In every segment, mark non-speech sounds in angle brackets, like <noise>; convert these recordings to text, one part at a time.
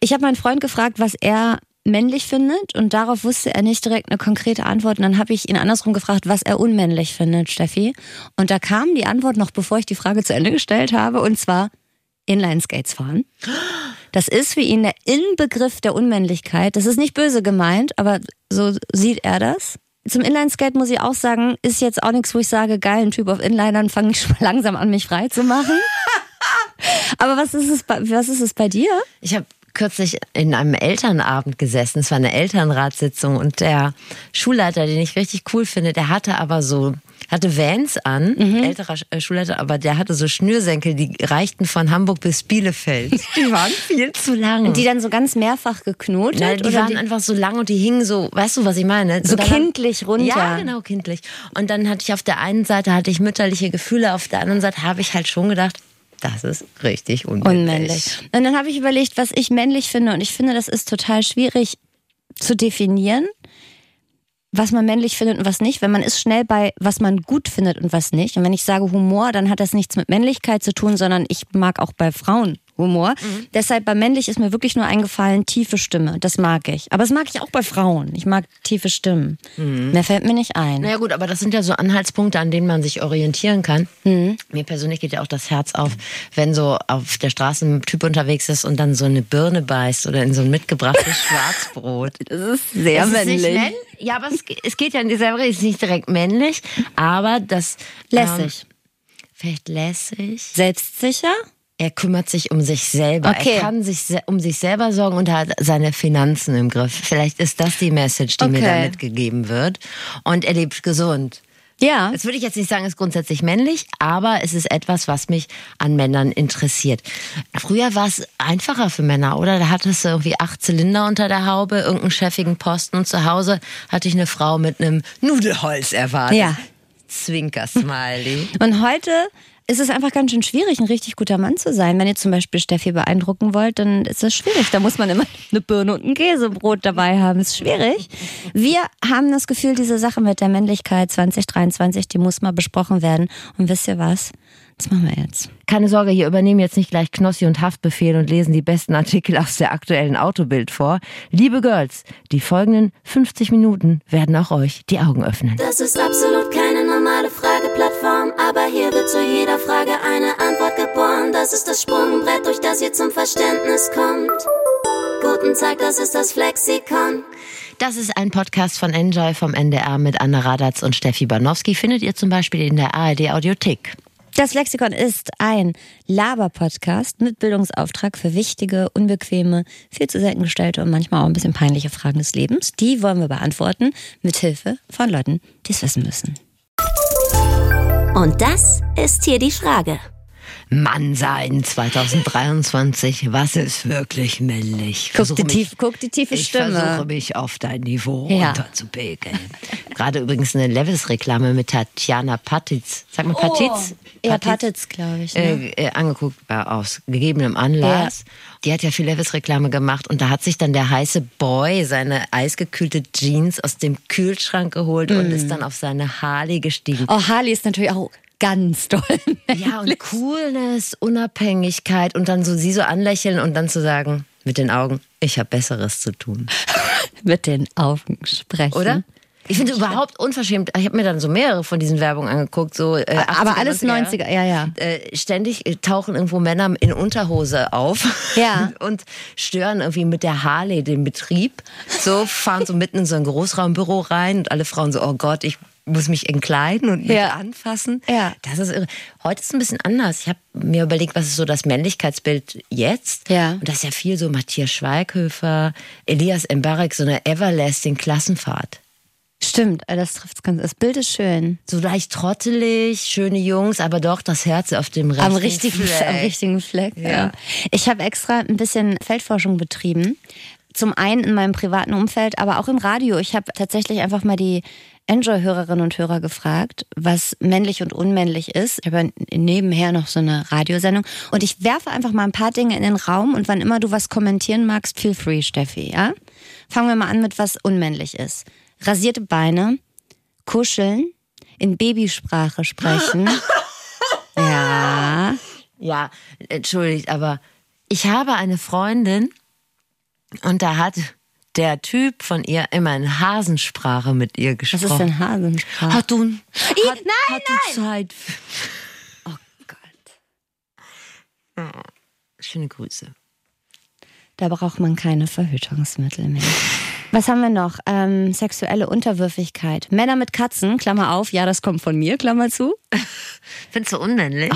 Ich habe meinen Freund gefragt, was er männlich findet und darauf wusste er nicht direkt eine konkrete Antwort. Und dann habe ich ihn andersrum gefragt, was er unmännlich findet, Steffi. Und da kam die Antwort noch, bevor ich die Frage zu Ende gestellt habe, und zwar Inline-Skates fahren. Das ist für ihn der Inbegriff der Unmännlichkeit. Das ist nicht böse gemeint, aber so sieht er das. Zum Inline-Skate muss ich auch sagen, ist jetzt auch nichts, wo ich sage, geil, ein Typ auf Inlinern, fange ich <laughs> schon langsam an, mich frei zu machen. aber was ist es bei, was ist es bei dir? Ich habe kürzlich in einem Elternabend gesessen. Es war eine Elternratssitzung und der Schulleiter, den ich richtig cool finde, der hatte aber so hatte Vans an, mhm. älterer äh, Schulleiter, aber der hatte so Schnürsenkel, die reichten von Hamburg bis Bielefeld. <laughs> Die waren viel zu lang. Und die dann so ganz mehrfach geknotet? Nein, die waren die einfach so lang und die hingen so, weißt du, was ich meine? So kindlich runter. Ja, genau, kindlich. Und dann hatte ich auf der einen Seite hatte ich mütterliche Gefühle, auf der anderen Seite habe ich halt schon gedacht, das ist richtig unmännlich. unmännlich. Und dann habe ich überlegt, was ich männlich finde. Und ich finde, das ist total schwierig zu definieren, was man männlich findet und was nicht. Wenn man ist schnell bei, was man gut findet und was nicht. Und wenn ich sage Humor, dann hat das nichts mit Männlichkeit zu tun, sondern ich mag auch bei Frauen Humor. Mhm. Deshalb bei männlich ist mir wirklich nur eingefallen, tiefe Stimme. Das mag ich. Aber das mag ich auch bei Frauen. Ich mag tiefe Stimmen. Mhm. Mehr fällt mir nicht ein. Naja gut, aber das sind ja so Anhaltspunkte, an denen man sich orientieren kann. Mhm. Mir persönlich geht ja auch das Herz auf, wenn so auf der Straße ein Typ unterwegs ist und dann so eine Birne beißt oder in so ein mitgebrachtes <laughs> Schwarzbrot. Das ist sehr das männlich. Ist männlich. Ja, aber es, es, geht ja in dieser Richtung, ist nicht direkt männlich, aber das... Lässig. Ähm, vielleicht lässig. Selbstsicher? Er kümmert sich um sich selber. Okay. Er kann sich um sich selber sorgen und hat seine Finanzen im Griff. Vielleicht ist das die Message, die okay. mir da mitgegeben wird. Und er lebt gesund. Ja. Das würde ich jetzt nicht sagen, ist grundsätzlich männlich, aber es ist etwas, was mich an Männern interessiert. Früher war es einfacher für Männer, oder? Da hattest du irgendwie acht Zylinder unter der Haube, irgendeinen chefigen Posten und zu Hause hatte ich eine Frau mit einem Nudelholz erwartet. Ja. Zwinker-Smiley. Und heute ist es einfach ganz schön schwierig, ein richtig guter Mann zu sein. Wenn ihr zum Beispiel Steffi beeindrucken wollt, dann ist das schwierig. Da muss man immer <laughs> eine Birne und ein Käsebrot dabei haben. Ist schwierig. Wir haben das Gefühl, diese Sache mit der Männlichkeit 2023, die muss mal besprochen werden. Und wisst ihr was? Das machen wir jetzt. Keine Sorge, hier übernehmen jetzt nicht gleich Knossi und Haftbefehl und lesen die besten Artikel aus der aktuellen Autobild vor. Liebe Girls, die folgenden 50 Minuten werden auch euch die Augen öffnen. Das ist absolut keine Frageplattform, aber hier wird zu jeder Frage eine Antwort geboren. Das ist das Sprungbrett, durch das ihr zum Verständnis kommt. Guten Tag, das ist das Flexikon. Das ist ein Podcast von Enjoy vom NDR mit Anne Radatz und Steffi Banowski. Findet ihr zum Beispiel in der ARD Audiothek. Das Lexikon ist ein Laber-Podcast mit Bildungsauftrag für wichtige, unbequeme, viel zu selten gestellte und manchmal auch ein bisschen peinliche Fragen des Lebens. Die wollen wir beantworten mit Hilfe von Leuten, die es wissen müssen. Und das ist hier die Frage. Mann sein 2023. Was ist wirklich männlich? Guck die, mich, tief, guck die tiefe ich Stimme. Ich versuche mich auf dein Niveau ja. runterzupegeln. <laughs> Gerade übrigens eine Levis-Reklame mit Tatjana Patitz. Sag mal Patitz? Oh, ja, Patitz, glaube ich. Ne? Äh, äh, angeguckt äh, aus gegebenem Anlass. Ja. Die hat ja viel Levis-Reklame gemacht und da hat sich dann der heiße Boy seine eisgekühlte Jeans aus dem Kühlschrank geholt mm. und ist dann auf seine Harley gestiegen. Oh, Harley ist natürlich auch ganz doll. <laughs> Ja, und Coolness, Unabhängigkeit und dann so sie so anlächeln und dann zu sagen, mit den Augen, ich habe Besseres zu tun. <laughs> mit den Augen sprechen. Oder? Ich finde überhaupt unverschämt. Ich habe mir dann so mehrere von diesen Werbungen angeguckt. So, äh, 80er, Aber alles 90er, 90er ja, ja. Äh, ständig äh, tauchen irgendwo Männer in Unterhose auf ja. <laughs> und stören irgendwie mit der Harley den Betrieb. So fahren so mitten in so ein Großraumbüro rein und alle Frauen so, oh Gott, ich muss mich entkleiden und mich ja. anfassen. Ja. Das ist irre. Heute ist es ein bisschen anders. Ich habe mir überlegt, was ist so das Männlichkeitsbild jetzt? Ja. Und das ist ja viel so Matthias Schweighöfer, Elias Mbarek, so eine everlasting Klassenfahrt. Stimmt, äh, das trifft ganz. Das Bild ist schön. So leicht trottelig, schöne Jungs, aber doch das Herz auf dem richtigen, am richtigen Fleck. Am richtigen Fleck. Ja. ja. Ich habe extra ein bisschen Feldforschung betrieben. Zum einen in meinem privaten Umfeld, aber auch im Radio. Ich habe tatsächlich einfach mal die Enjoy-Hörerinnen und Hörer gefragt, was männlich und unmännlich ist. Ich habe nebenher noch so eine Radiosendung. Und ich werfe einfach mal ein paar Dinge in den Raum und wann immer du was kommentieren magst, feel free, Steffi, ja? Fangen wir mal an mit was unmännlich ist. Rasierte Beine, kuscheln, in Babysprache sprechen. <laughs> ja. Ja, entschuldigt, aber ich habe eine Freundin, Und da hat der Typ von ihr immer in Hasensprache mit ihr gesprochen. Was ist denn Hasensprache? Hat du, hat, nein, hat du Zeit? Oh Gott. Schöne Grüße. Da braucht man keine Verhütungsmittel mehr. Was haben wir noch? Ähm, sexuelle Unterwürfigkeit. Männer mit Katzen, Klammer auf, ja, das kommt von mir, Klammer zu. <laughs> Findest du unmännlich?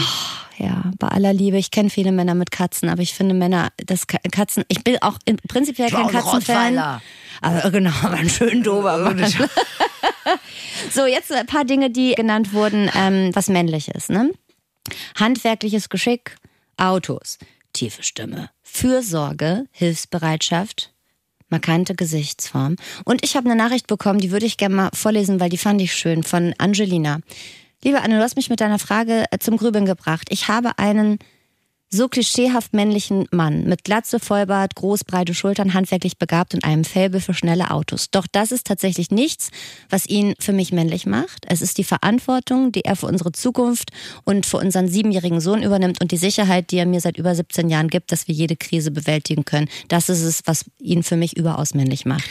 Ja, bei aller Liebe, ich kenne viele Männer mit Katzen, aber ich finde Männer, das Ka- Katzen, ich bin auch in, prinzipiell kein Katzenfan. Aber genau, <laughs> aber ein schön Dobermann. <laughs> so, jetzt ein paar Dinge, die genannt wurden, ähm, was männlich ist. Ne? Handwerkliches Geschick, Autos, tiefe Stimme, Fürsorge, Hilfsbereitschaft, markante Gesichtsform. Und ich habe eine Nachricht bekommen, die würde ich gerne mal vorlesen, weil die fand ich schön, von Angelina. Liebe Anne, du hast mich mit deiner Frage äh, zum Grübeln gebracht. Ich habe einen so klischeehaft männlichen Mann mit Glatze, Vollbart, groß, breite Schultern, handwerklich begabt und einem Faible für schnelle Autos. Doch das ist tatsächlich nichts, was ihn für mich männlich macht. Es ist die Verantwortung, die er für unsere Zukunft und für unseren siebenjährigen Sohn übernimmt und die Sicherheit, die er mir seit über 17 Jahren gibt, dass wir jede Krise bewältigen können. Das ist es, was ihn für mich überaus männlich macht.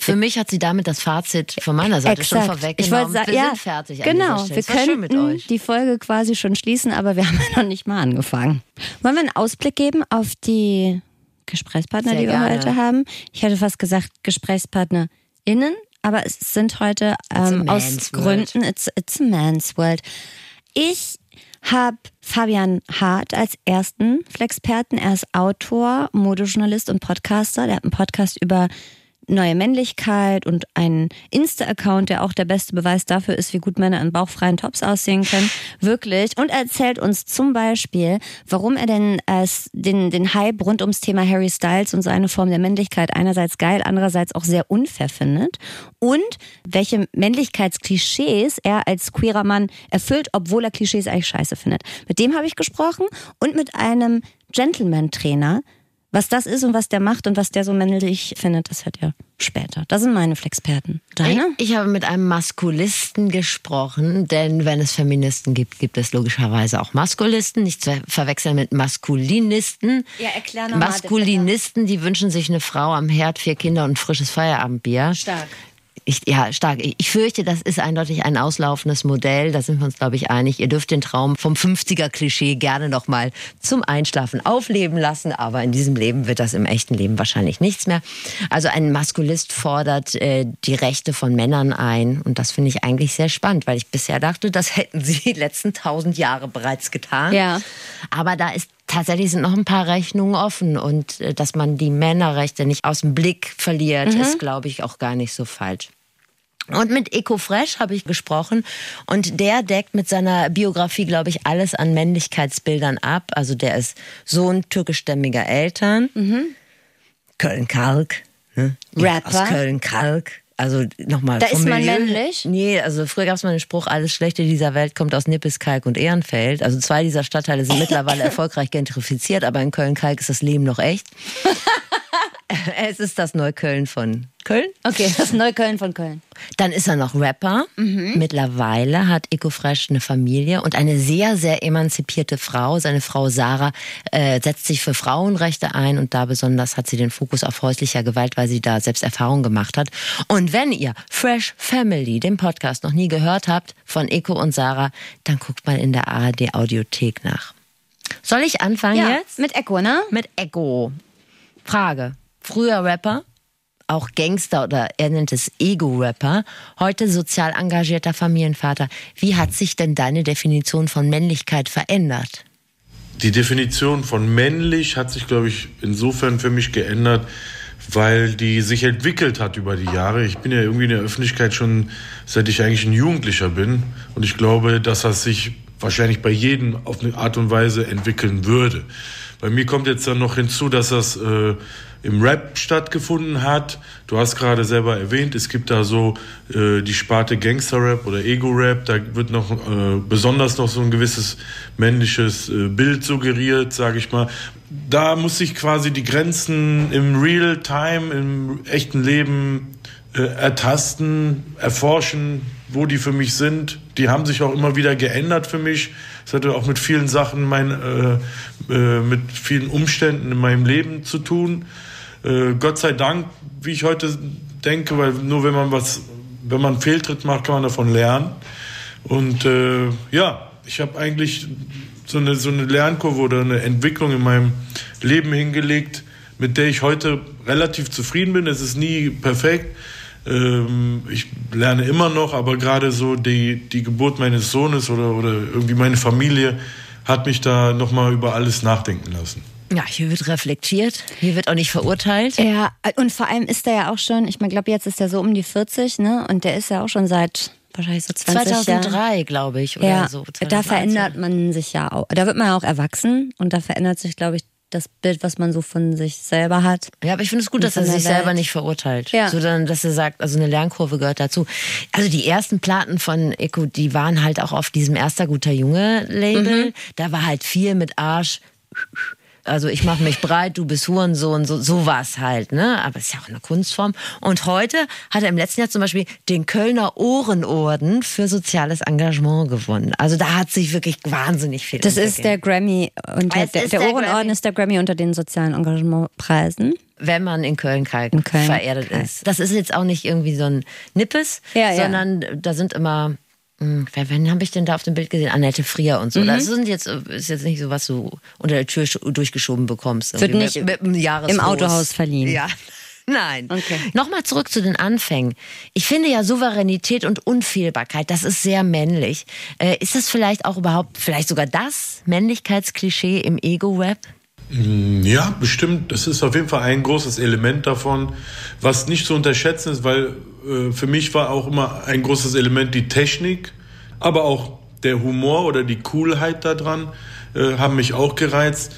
Für mich hat sie damit das Fazit von meiner Seite schon Exakt. vorweggenommen. Ich wollte sagen, wir ja, sind fertig. Genau, wir euch. die Folge quasi schon schließen, aber wir <laughs> haben ja noch nicht mal angefangen. Wollen wir einen Ausblick geben auf die Gesprächspartner, Sehr die wir gerne. heute haben? Ich hätte fast gesagt GesprächspartnerInnen, aber es sind heute ähm, aus Gründen, it's, it's a man's world. Ich habe Fabian Hart als ersten Flexperten. Er ist Autor, Modejournalist und Podcaster. Der hat einen Podcast über neue Männlichkeit und einen Insta-Account, der auch der beste Beweis dafür ist, wie gut Männer in bauchfreien Tops aussehen können. <laughs> Wirklich. Und er erzählt uns zum Beispiel, warum er denn äh, den, den Hype rund ums Thema Harry Styles und seine Form der Männlichkeit einerseits geil, andererseits auch sehr unfair findet. Und welche Männlichkeitsklischees er als queerer Mann erfüllt, obwohl er Klischees eigentlich scheiße findet. Mit dem habe ich gesprochen und mit einem Gentleman-Trainer, was das ist und was der macht und was der so männlich findet, das hört ihr später. Das sind meine Flexperten. Deine? Ich, ich habe mit einem Maskulisten gesprochen, denn wenn es Feministen gibt, gibt es logischerweise auch Maskulisten. Nicht zu verwechseln mit Maskulinisten. Ja, erklär noch mal, Maskulinisten, die wünschen sich eine Frau am Herd, vier Kinder und ein frisches Feierabendbier. Stark. Ich, ja, stark. Ich fürchte, das ist eindeutig ein auslaufendes Modell. Da sind wir uns, glaube ich, einig. Ihr dürft den Traum vom 50er-Klischee gerne noch mal zum Einschlafen aufleben lassen. Aber in diesem Leben wird das im echten Leben wahrscheinlich nichts mehr. Also ein Maskulist fordert äh, die Rechte von Männern ein. Und das finde ich eigentlich sehr spannend, weil ich bisher dachte, das hätten sie die letzten tausend Jahre bereits getan. Ja. Aber da ist tatsächlich sind noch ein paar Rechnungen offen. Und äh, dass man die Männerrechte nicht aus dem Blick verliert, ist, glaube ich, auch gar nicht so falsch. Und mit EcoFresh habe ich gesprochen und der deckt mit seiner Biografie, glaube ich, alles an Männlichkeitsbildern ab. Also der ist Sohn türkischstämmiger Eltern, Köln-Kalk, ne? Rapper. aus Köln-Kalk. Also nochmal. Da ist man Milieu- männlich? Nee, also früher gab es mal den Spruch, alles Schlechte dieser Welt kommt aus Nippeskalk und Ehrenfeld. Also zwei dieser Stadtteile sind mittlerweile <laughs> erfolgreich gentrifiziert, aber in Köln-Kalk ist das Leben noch echt. <laughs> es ist das Neukölln von Köln. Okay, das Neukölln von Köln. Dann ist er noch Rapper. Mittlerweile hat Ecofresh eine Familie und eine sehr, sehr emanzipierte Frau. Seine Frau Sarah äh, setzt sich für Frauenrechte ein und da besonders hat sie den Fokus auf häuslicher Gewalt, weil sie da selbst Erfahrung gemacht hat. Und wenn ihr Fresh Family, den Podcast, noch nie gehört habt von Eco und Sarah, dann guckt mal in der ARD Audiothek nach. Soll ich anfangen Ja, jetzt? mit Echo, ne? Mit Echo. Frage. Früher Rapper, auch Gangster oder er nennt es Ego-Rapper, heute sozial engagierter Familienvater. Wie hat sich denn deine Definition von Männlichkeit verändert? Die Definition von männlich hat sich, glaube ich, insofern für mich geändert, weil die sich entwickelt hat über die Jahre. Ich bin ja irgendwie in der Öffentlichkeit schon, seit ich eigentlich ein Jugendlicher bin. Und ich glaube, dass das sich wahrscheinlich bei jedem auf eine Art und Weise entwickeln würde. Bei mir kommt jetzt dann noch hinzu, dass das äh, im Rap stattgefunden hat. Du hast gerade selber erwähnt, es gibt da so äh, die Sparte Gangster-Rap oder Ego-Rap. Da wird noch äh, besonders noch so ein gewisses männliches äh, Bild suggeriert, sage ich mal. Da muss ich quasi die Grenzen im Real-Time, im echten Leben äh, ertasten, erforschen, wo die für mich sind. Die haben sich auch immer wieder geändert für mich. Es hatte auch mit vielen Sachen, mein, äh, äh, mit vielen Umständen in meinem Leben zu tun. Äh, Gott sei Dank, wie ich heute denke, weil nur wenn man was, wenn man Fehltritt macht, kann man davon lernen. Und äh, ja, ich habe eigentlich so eine, so eine Lernkurve oder eine Entwicklung in meinem Leben hingelegt, mit der ich heute relativ zufrieden bin. Es ist nie perfekt. Ähm, ich lerne immer noch, aber gerade so die, die Geburt meines Sohnes oder, oder irgendwie meine Familie hat mich da nochmal über alles nachdenken lassen. Ja, hier wird reflektiert, hier wird auch nicht verurteilt. Ja, und vor allem ist er ja auch schon, ich meine, glaube jetzt ist er so um die 40, ne? Und der ist ja auch schon seit wahrscheinlich so 20 2003, glaube ich, oder ja, so. da verändert man sich ja auch. Da wird man ja auch erwachsen und da verändert sich, glaube ich, das Bild, was man so von sich selber hat. Ja, aber ich finde es gut, dass er sich selber Welt. nicht verurteilt. Ja. Sondern, dass er sagt, also eine Lernkurve gehört dazu. Also die ersten Platten von Eko, die waren halt auch auf diesem Erster guter Junge Label. Mhm. Da war halt viel mit Arsch. Also ich mache mich breit, du bist Hurensohn, so sowas halt, ne? Aber es ist ja auch eine Kunstform. Und heute hat er im letzten Jahr zum Beispiel den Kölner Ohrenorden für soziales Engagement gewonnen. Also da hat sich wirklich wahnsinnig viel Das ist der Grammy unter Es der, der der Ohrenorden Grammy. ist der Grammy unter den sozialen Engagementpreisen. wenn man in Köln-Kalk Köln, vererdet ist. Das ist jetzt auch nicht irgendwie so ein Nippes, Ja, ja. sondern da sind immer. Hm, Wer, wen habe ich denn da auf dem Bild gesehen? Annette Frier und so. Mhm. Das sind jetzt, ist jetzt nicht so, was du unter der Tür sch- durchgeschoben bekommst. Wird nicht mit, mit im Autohaus verliehen. Ja. <laughs> Nein. Okay. Nochmal zurück zu den Anfängen. Ich finde ja Souveränität und Unfehlbarkeit, das ist sehr männlich. Äh, ist das vielleicht auch überhaupt, vielleicht sogar das Männlichkeitsklischee im Ego-Rap? Ja, bestimmt. Das ist auf jeden Fall ein großes Element davon, was nicht zu unterschätzen ist, weil äh, für mich war auch immer ein großes Element die Technik, aber auch der Humor oder die Coolheit daran äh, haben mich auch gereizt.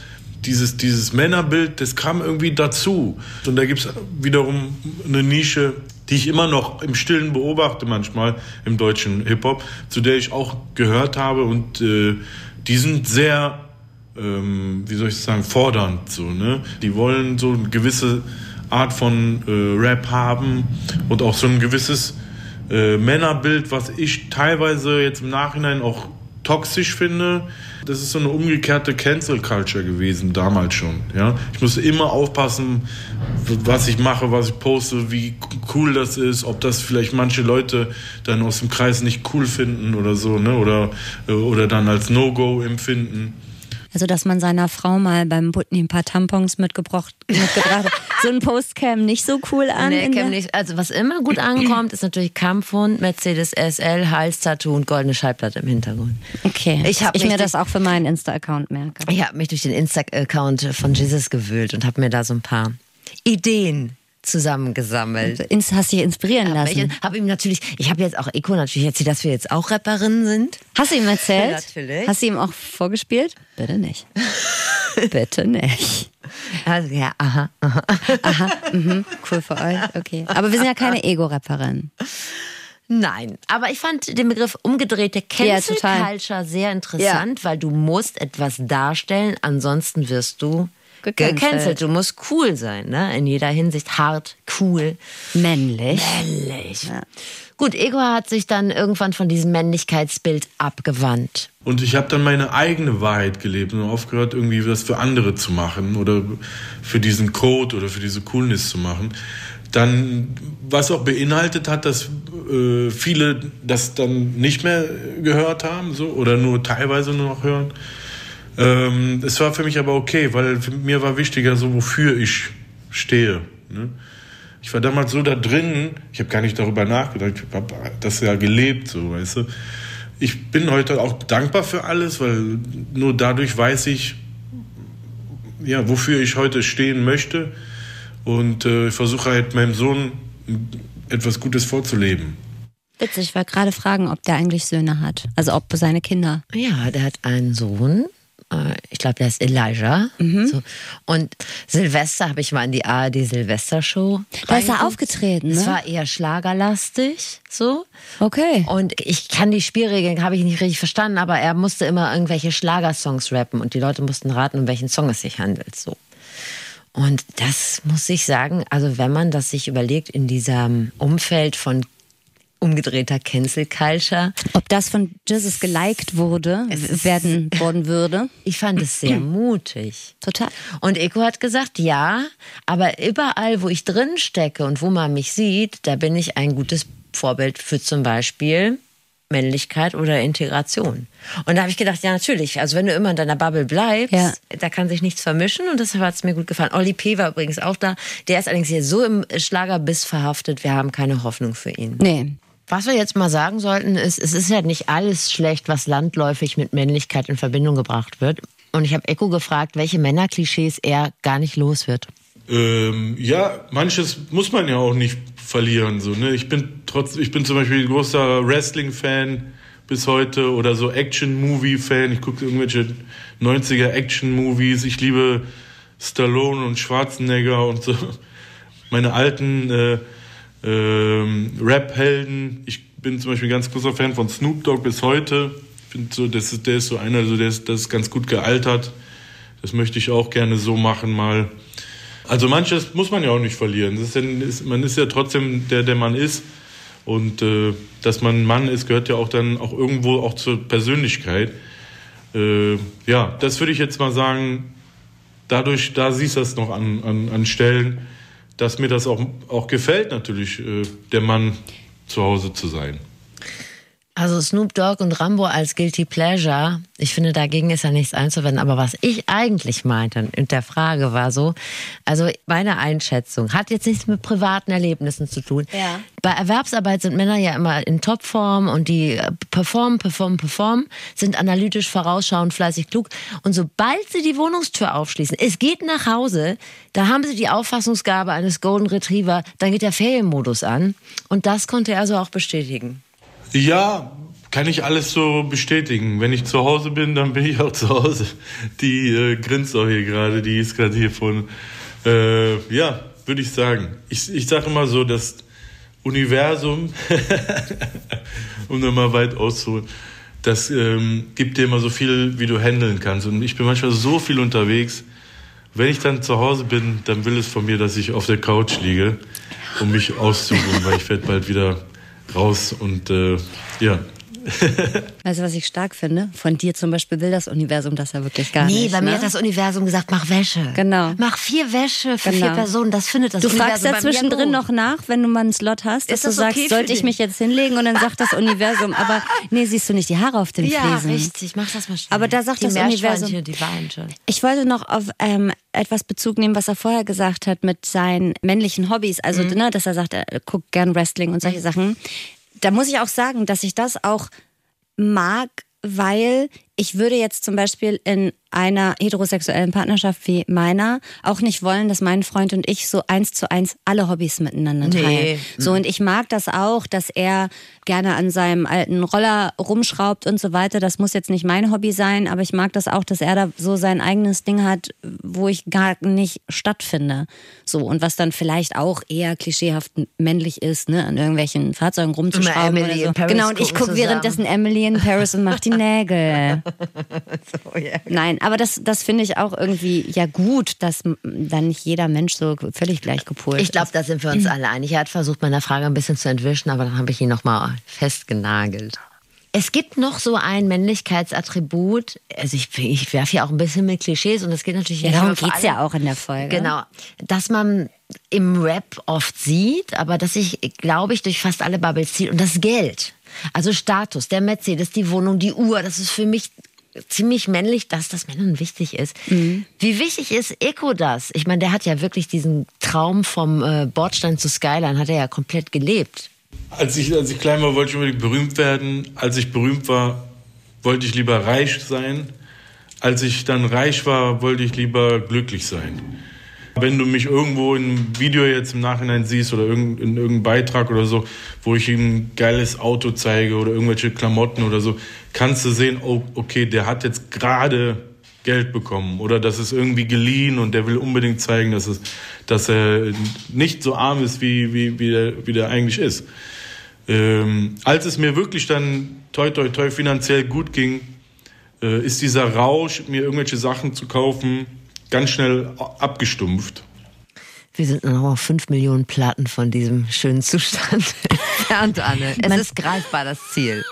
Dieses, dieses Männerbild, das kam irgendwie dazu. Und da gibt's wiederum eine Nische, die ich immer noch im Stillen beobachte manchmal im deutschen Hip-Hop, zu der ich auch gehört habe. Und äh, die sind sehr ähm, wie soll ich sagen, fordernd. So, ne? Die wollen so eine gewisse Art von äh, Rap haben und auch so ein gewisses äh, Männerbild, was ich teilweise jetzt im Nachhinein auch toxisch finde. Das ist so eine umgekehrte Cancel Culture gewesen, damals schon. Ja? Ich musste immer aufpassen, was ich mache, was ich poste, wie cool das ist, ob das vielleicht manche Leute dann aus dem Kreis nicht cool finden oder so, ne? oder, äh, oder dann als No-Go empfinden. Also, dass man seiner Frau mal beim Putney ein paar Tampons mitgebracht, mitgebracht hat. So ein Post käme nicht so cool an. Nee, der- nicht. Also was immer gut ankommt, ist natürlich Kampfhund, Mercedes SL, Halstattoo und goldene Schallplatte im Hintergrund. Okay, Ich hab ich mich mir das auch für meinen Insta-Account merke. Ich habe mich durch den Insta-Account von Jesus gewühlt und habe mir da so ein paar Ideen zusammengesammelt. Ins, hast dich inspirieren Ich lassen. habe ihm natürlich, ich habe jetzt auch Eko natürlich erzählt, dass wir jetzt auch Rapperinnen sind. Hast du ihm erzählt? <laughs> Natürlich. Hast du ihm auch vorgespielt? Bitte nicht. <laughs> Bitte nicht. Also, ja, aha, aha. Cool für euch, okay. Aber wir sind ja keine Ego-Rapperin. Nein, aber ich fand den Begriff umgedrehte Ja, Cancel. Culture sehr interessant, weil du musst etwas darstellen, ansonsten wirst du Gecancelt. gecancelt. Du musst cool sein, ne? In jeder Hinsicht hart, cool, Männlich. männlich. Gut, Ego hat sich dann irgendwann von diesem Männlichkeitsbild abgewandt. Und ich habe dann meine eigene Wahrheit gelebt und aufgehört, irgendwie was für andere zu machen oder für diesen Code oder für diese Coolness zu machen. Dann, was auch beinhaltet hat, dass äh, viele das dann nicht mehr gehört haben so, oder nur teilweise nur noch hören. Ähm, es war für mich aber okay, weil mir war wichtiger, so wofür ich stehe. Ne? Ich war damals so da drin, ich habe gar nicht darüber nachgedacht, ich habe das ja gelebt, so, weißt du. Ich bin heute auch dankbar für alles, weil nur dadurch weiß ich, ja, wofür ich heute stehen möchte. Und äh, ich versuche halt meinem Sohn etwas Gutes vorzuleben. Witzig, ich wollte gerade fragen, ob der eigentlich Söhne hat. Also ob seine Kinder. Ja, der hat einen Sohn. Äh, Ich glaube, der ist Elijah. Mhm. So. Und Silvester habe ich mal in die ARD Silvester-Show. Da ist er aufgetreten, Es ne? war eher schlagerlastig, so. Okay. Und ich kann die Spielregeln, habe ich nicht richtig verstanden, aber er musste immer irgendwelche Schlagersongs rappen und die Leute mussten raten, um welchen Song es sich handelt, so. Und das muss ich sagen, also wenn man das sich überlegt in diesem Umfeld von umgedrehter Cancel Culture. Ob das von Jesus geliked wurde, werden worden würde? Ich fand es sehr <clears throat> mutig. Total. Und Eko hat gesagt, ja, aber überall, wo ich drin stecke und wo man mich sieht, da bin ich ein gutes Vorbild für zum Beispiel Männlichkeit oder Integration. Und da habe ich gedacht, ja, natürlich. Also wenn du immer in deiner Bubble bleibst, Ja. da kann sich nichts vermischen und deshalb hat es mir gut gefallen. Olli P. war übrigens auch da. Der ist allerdings hier so im Schlagerbiss verhaftet, wir haben keine Hoffnung für ihn. Nee. Was wir jetzt mal sagen sollten, ist, es ist ja nicht alles schlecht, was landläufig mit Männlichkeit in Verbindung gebracht wird. Und ich habe Eko gefragt, welche Männerklischees er gar nicht los wird. Ähm, ja, manches muss man ja auch nicht verlieren. So, ne? Ich bin trotz, ich bin zum Beispiel ein großer Wrestling-Fan bis heute oder so Action-Movie-Fan. Ich gucke irgendwelche 90er Action-Movies. Ich liebe Stallone und Schwarzenegger und so. Meine alten äh, ähm, Rap-Helden. Ich bin zum Beispiel ein ganz großer Fan von Snoop Dogg bis heute. Ich finde so, das ist, der ist so einer, so der ist, das ist ganz gut gealtert. Das möchte ich auch gerne so machen mal. Also manches muss man ja auch nicht verlieren. Ist, ja- ist, man ist ja trotzdem der, der man ist. Und äh, dass man Mann ist, gehört ja auch dann auch irgendwo auch zur Persönlichkeit. Äh, ja, das würde ich jetzt mal sagen, dadurch, da siehst du das noch an, an, an Stellen, dass mir das auch, auch gefällt, natürlich, äh, der Mann zu Hause zu sein. Also Snoop Dogg und Rambo als Guilty Pleasure, ich finde, dagegen ist ja nichts einzuwenden. Aber was ich eigentlich meinte und der Frage war so, also meine Einschätzung hat jetzt nichts mit privaten Erlebnissen zu tun. Ja. Bei Erwerbsarbeit sind Männer ja immer in Topform und die äh, performen, performen, performen, sind analytisch, vorausschauend, fleißig, klug. Und sobald sie die Wohnungstür aufschließen, es geht nach Hause, da haben sie die Auffassungsgabe eines Golden Retriever, dann geht der Ferienmodus an. Und das konnte er also auch bestätigen. Ja, kann ich alles so bestätigen. Wenn ich zu Hause bin, dann bin ich auch zu Hause. Die äh, grinst auch hier gerade, die ist gerade hier von. Äh, ja, würde ich sagen. Ich, ich sage immer so, das Universum, <laughs> um nochmal weit auszuholen, das ähm, gibt dir immer so viel, wie du handeln kannst. Und ich bin manchmal so viel unterwegs. Wenn ich dann zu Hause bin, dann will es von mir, dass ich auf der Couch liege, um mich auszuruhen, weil ich werde bald wieder raus und äh, ja. <laughs> Weißt du, was ich stark finde? Von dir zum Beispiel will das Universum das ja wirklich gar Nee, nicht. bei mir ne? hat das Universum gesagt, mach Wäsche. Genau. Mach vier Wäsche für Genau. vier Personen. Das findet das Du Universum fragst ja zwischendrin noch nach, wenn du mal einen Slot hast, dass du sagst, okay sollte ich mich jetzt hinlegen und dann sagt das Universum, aber nee, siehst du nicht die Haare auf den Ja, Fliesen. richtig. Mach das mal schnell. Aber da sagt die das Universum- Die weinen schon. Ich wollte noch auf ähm, etwas Bezug nehmen, was er vorher gesagt hat mit seinen männlichen Hobbys. Also, Mhm. ne, dass er sagt, er guckt gern Wrestling und solche Sachen. Da muss ich auch sagen, dass ich das auch mag, weil ich würde jetzt zum Beispiel in einer heterosexuellen Partnerschaft wie meiner auch nicht wollen, dass mein Freund und ich so eins zu eins alle Hobbys miteinander Nee. teilen. So und ich mag das auch, dass er gerne an seinem alten Roller rumschraubt und so weiter. Das muss jetzt nicht mein Hobby sein, aber ich mag das auch, dass er da so sein eigenes Ding hat, wo ich gar nicht stattfinde. So und was dann vielleicht auch eher klischeehaft männlich ist, ne, an irgendwelchen Fahrzeugen rumzuschrauben oder so. in Paris genau und ich gucke währenddessen Emily in Paris und mache die Nägel. <laughs> <laughs> Oh, ja. Nein, aber das, das finde ich auch irgendwie ja gut, dass dann nicht jeder Mensch so völlig gleich gepolt Ich glaube, da sind wir uns alle einig. Er hat versucht, meiner Frage ein bisschen zu entwischen, aber dann habe ich ihn nochmal festgenagelt. Es gibt noch so ein Männlichkeitsattribut. Also ich, ich werfe ja auch ein bisschen mit Klischees und es geht natürlich Ja, darum geht's alle. ja auch in der Folge. Genau, dass man im Rap oft sieht, aber dass sich, glaube ich, durch fast alle Bubbles zieht. Und das Geld. Also Status, der Mercedes, die Wohnung, die Uhr, das ist für mich ziemlich männlich, dass das Männern wichtig ist. Mhm. Wie wichtig ist Eko das? Ich meine, der hat ja wirklich diesen Traum vom äh, Bordstein zu Skyline, hat er ja komplett gelebt. Als ich, als ich klein war, wollte ich unbedingt berühmt werden. Als ich berühmt war, wollte ich lieber reich sein. Als ich dann reich war, wollte ich lieber glücklich sein. Wenn du mich irgendwo einem Video jetzt im Nachhinein siehst oder in irgendeinem Beitrag oder so, wo ich ihm ein geiles Auto zeige oder irgendwelche Klamotten oder so, kannst du sehen, oh, okay, der hat jetzt gerade Geld bekommen oder das ist irgendwie geliehen und der will unbedingt zeigen, dass, es, dass er nicht so arm ist, wie, wie, wie, der, wie der eigentlich ist. Ähm, als es mir wirklich dann toi toi toi finanziell gut ging, äh, ist dieser Rausch, mir irgendwelche Sachen zu kaufen, ganz schnell abgestumpft. Wir sind noch fünf Millionen Platten von diesem schönen Zustand <laughs> entfernt, Anne. Es ist greifbar, das Ziel.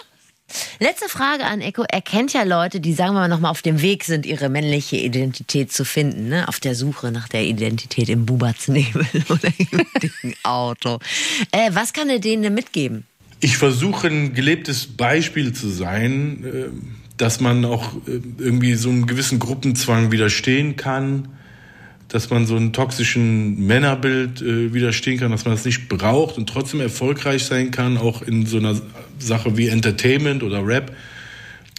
Letzte Frage an Eko. Er kennt ja Leute, die, sagen wir mal, nochmal auf dem Weg sind, ihre männliche Identität zu finden. Ne? Auf der Suche nach der Identität im Bubatsnebel <laughs> oder im dicken Auto. Äh, was kann er denen denn mitgeben? Ich versuche ein gelebtes Beispiel zu sein, äh, dass man auch äh, irgendwie so einem gewissen Gruppenzwang widerstehen kann, dass man so einem toxischen Männerbild äh, widerstehen kann, dass man das nicht braucht und trotzdem erfolgreich sein kann, auch in so einer Sache wie Entertainment oder Rap.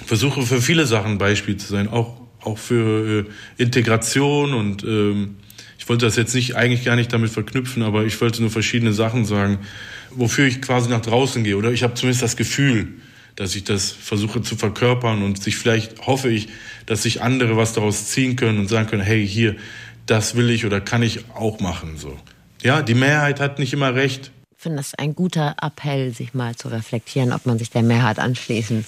Versuche für viele Sachen Beispiel zu sein, auch, auch für äh, Integration und ähm, ich wollte das jetzt nicht eigentlich gar nicht damit verknüpfen, aber ich wollte nur verschiedene Sachen sagen, wofür ich quasi nach draußen gehe oder ich habe zumindest das Gefühl, dass ich das versuche zu verkörpern und sich vielleicht hoffe ich, dass sich andere was daraus ziehen können und sagen können, hey, hier, das will ich oder kann ich auch machen. So. Ja, die Mehrheit hat nicht immer recht. Ich finde das ein guter Appell, sich mal zu reflektieren, ob man sich der Mehrheit anschließen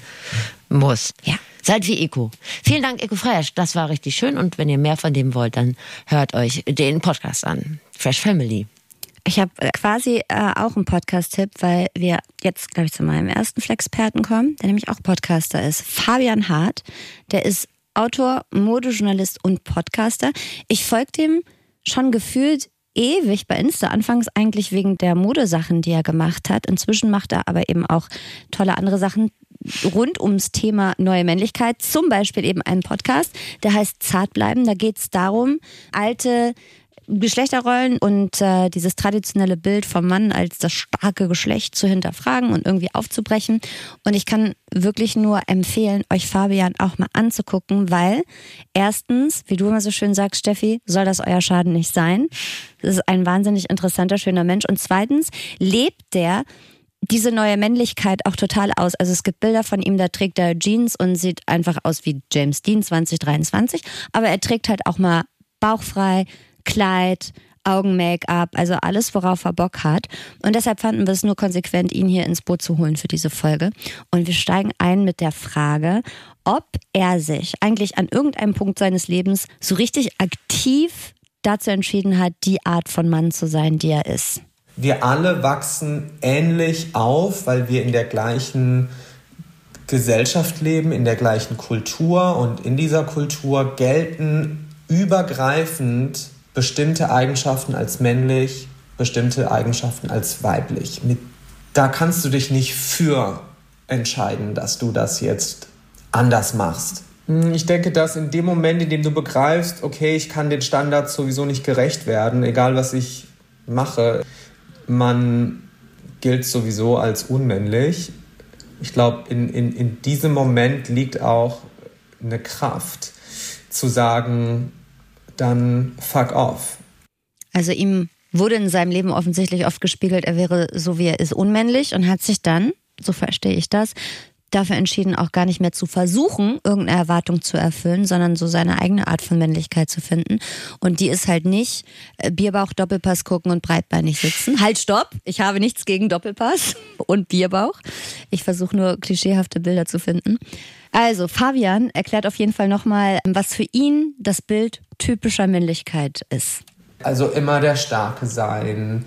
muss. Ja. Seid wie Eko. Vielen Dank, Eko Fresh. Das war richtig schön. Und wenn ihr mehr von dem wollt, dann hört euch den Podcast an. Fresh Family. Ich habe quasi äh, auch einen Podcast-Tipp, weil wir jetzt, glaube ich, zu meinem ersten Flexperten kommen, der nämlich auch Podcaster ist. Fabian Hart, der ist Autor, Modejournalist und Podcaster. Ich folge dem schon gefühlt ewig bei Insta. Anfangs eigentlich wegen der Modesachen, die er gemacht hat. Inzwischen macht er aber eben auch tolle andere Sachen rund ums Thema neue Männlichkeit. Zum Beispiel eben einen Podcast, der heißt Zartbleiben. Da geht es darum, alte Geschlechterrollen und äh, dieses traditionelle Bild vom Mann als das starke Geschlecht zu hinterfragen und irgendwie aufzubrechen. Und ich kann wirklich nur empfehlen, euch Fabian auch mal anzugucken, weil erstens, wie du immer so schön sagst, Steffi, soll das euer Schaden nicht sein. Das ist ein wahnsinnig interessanter, schöner Mensch. Und zweitens lebt der diese neue Männlichkeit auch total aus. Also es gibt Bilder von ihm, da trägt er Jeans und sieht einfach aus wie James Dean 2023. Aber er trägt halt auch mal bauchfrei, Kleid, Augen-Make-up, also alles, worauf er Bock hat. Und deshalb fanden wir es nur konsequent, ihn hier ins Boot zu holen für diese Folge. Und wir steigen ein mit der Frage, ob er sich eigentlich an irgendeinem Punkt seines Lebens so richtig aktiv dazu entschieden hat, die Art von Mann zu sein, die er ist. Wir alle wachsen ähnlich auf, weil wir in der gleichen Gesellschaft leben, in der gleichen Kultur und in dieser Kultur gelten übergreifend bestimmte Eigenschaften als männlich, bestimmte Eigenschaften als weiblich. Mit, da kannst du dich nicht für entscheiden, dass du das jetzt anders machst. Hm, ich denke, dass in dem Moment, in dem du begreifst, okay, ich kann den Standards sowieso nicht gerecht werden, egal was ich mache, man gilt sowieso als unmännlich. Ich glaube, in, in, in diesem Moment liegt auch eine Kraft zu sagen, dann fuck off. Also ihm wurde in seinem Leben offensichtlich oft gespiegelt, er wäre so wie er ist unmännlich und hat sich dann, so verstehe ich das, dafür entschieden, auch gar nicht mehr zu versuchen, irgendeine Erwartung zu erfüllen, sondern so seine eigene Art von Männlichkeit zu finden. Und die ist halt nicht äh, Bierbauch, Doppelpass gucken und breitbeinig sitzen. Halt, stopp! Ich habe nichts gegen Doppelpass <laughs> und Bierbauch. Ich versuche nur klischeehafte Bilder zu finden. Also, Fabian erklärt auf jeden Fall nochmal, was für ihn das Bild typischer Männlichkeit ist. Also immer der Starke sein,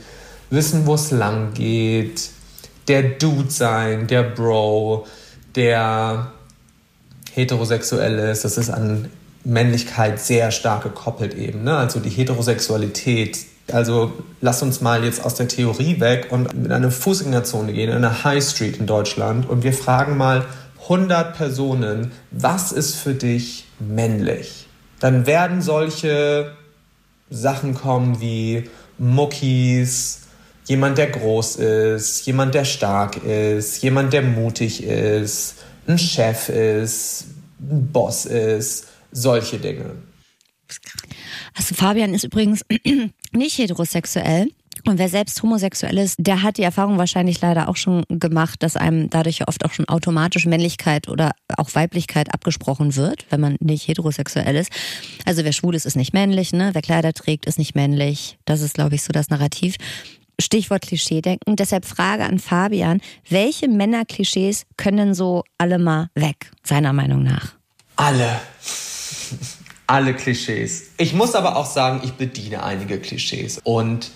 wissen, wo es lang geht, der Dude sein, der Bro, der heterosexuell ist. Das ist an Männlichkeit sehr stark gekoppelt eben. Ne? Also die Heterosexualität. Also lass uns mal jetzt aus der Theorie weg und in eine Fußgängerzone gehen, in eine High Street in Deutschland und wir fragen mal 100 Personen, was ist für dich männlich? Dann werden solche Sachen kommen wie Muckis, jemand, der groß ist, jemand, der stark ist, jemand, der mutig ist, ein Chef ist, ein Boss ist, solche Dinge. Also Fabian ist übrigens <clears throat> nicht heterosexuell. Und wer selbst homosexuell ist, der hat die Erfahrung wahrscheinlich leider auch schon gemacht, dass einem dadurch oft auch schon automatisch Männlichkeit oder auch Weiblichkeit abgesprochen wird, wenn man nicht heterosexuell ist. Also wer schwul ist, ist nicht männlich, ne? Wer Kleider trägt, ist nicht männlich. Das ist, glaube ich, so das Narrativ. Stichwort Klischee-Denken. Deshalb Frage an Fabian, welche Männerklischees können so alle mal weg, seiner Meinung nach? Alle. alle Klischees. Ich muss aber auch sagen, ich bediene einige Klischees. Und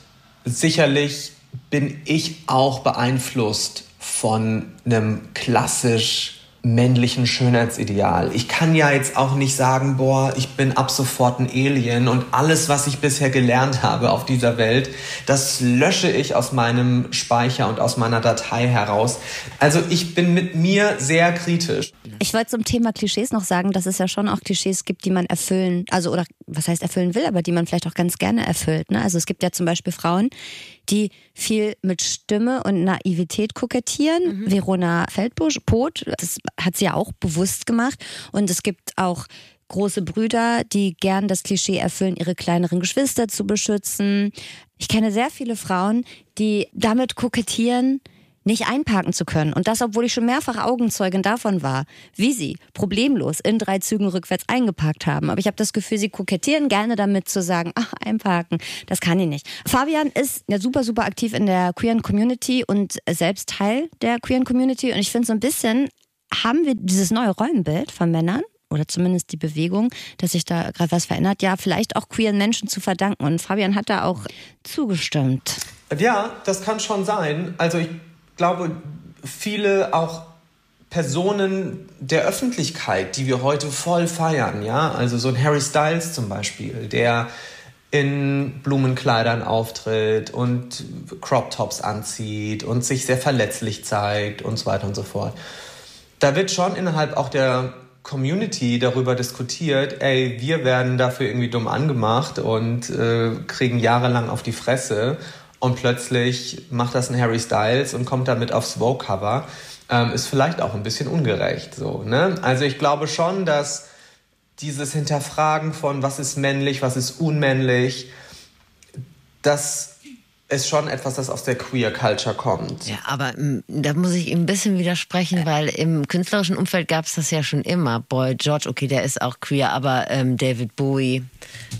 sicherlich bin ich auch beeinflusst von einem klassisch männlichen Schönheitsideal. Ich kann ja jetzt auch nicht sagen, boah, ich bin ab sofort ein Alien und alles, was ich bisher gelernt habe auf dieser Welt, das lösche ich aus meinem Speicher und aus meiner Datei heraus. Also ich bin mit mir sehr kritisch. Ich wollte zum Thema Klischees noch sagen, dass es ja schon auch Klischees gibt, die man erfüllen, also oder was heißt erfüllen will, aber die man vielleicht auch ganz gerne erfüllt. Ne? Also es gibt ja zum Beispiel Frauen, die viel mit Stimme und Naivität kokettieren. Mhm. Verona Feldbusch, Pot, das hat sie ja auch bewusst gemacht. Und es gibt auch große Brüder, die gern das Klischee erfüllen, ihre kleineren Geschwister zu beschützen. Ich kenne sehr viele Frauen, die damit kokettieren, nicht einparken zu können. Und das, obwohl ich schon mehrfach Augenzeugin davon war, wie sie problemlos in drei Zügen rückwärts eingeparkt haben. Aber ich habe das Gefühl, sie kokettieren gerne damit zu sagen, ach, einparken, das kann ich nicht. Fabian ist ja super, super aktiv in der queeren Community und selbst Teil der queeren Community. Und ich finde so ein bisschen, haben wir dieses neue Rollenbild von Männern oder zumindest die Bewegung, dass sich da gerade was verändert, ja, vielleicht auch queeren Menschen zu verdanken. Und Fabian hat da auch zugestimmt. Ja, das kann schon sein. Also ich glaube, viele auch Personen der Öffentlichkeit, die wir heute voll feiern, ja, also so ein Harry Styles zum Beispiel, der in Blumenkleidern auftritt und Crop Tops anzieht und sich sehr verletzlich zeigt und so weiter und so fort. Da wird schon innerhalb auch der Community darüber diskutiert, ey, wir werden dafür irgendwie dumm angemacht und äh, kriegen jahrelang auf die Fresse und plötzlich macht das ein Harry Styles und kommt damit aufs Vogue-Cover, ähm, ist vielleicht auch ein bisschen ungerecht. So, ne? Also ich glaube schon, dass dieses Hinterfragen von was ist männlich, was ist unmännlich, das ist schon etwas, das aus der Queer Culture kommt. Ja, aber m, da muss ich ihm ein bisschen widersprechen, weil im künstlerischen Umfeld gab es das ja schon immer. Boy George, okay, der ist auch queer, aber ähm, David Bowie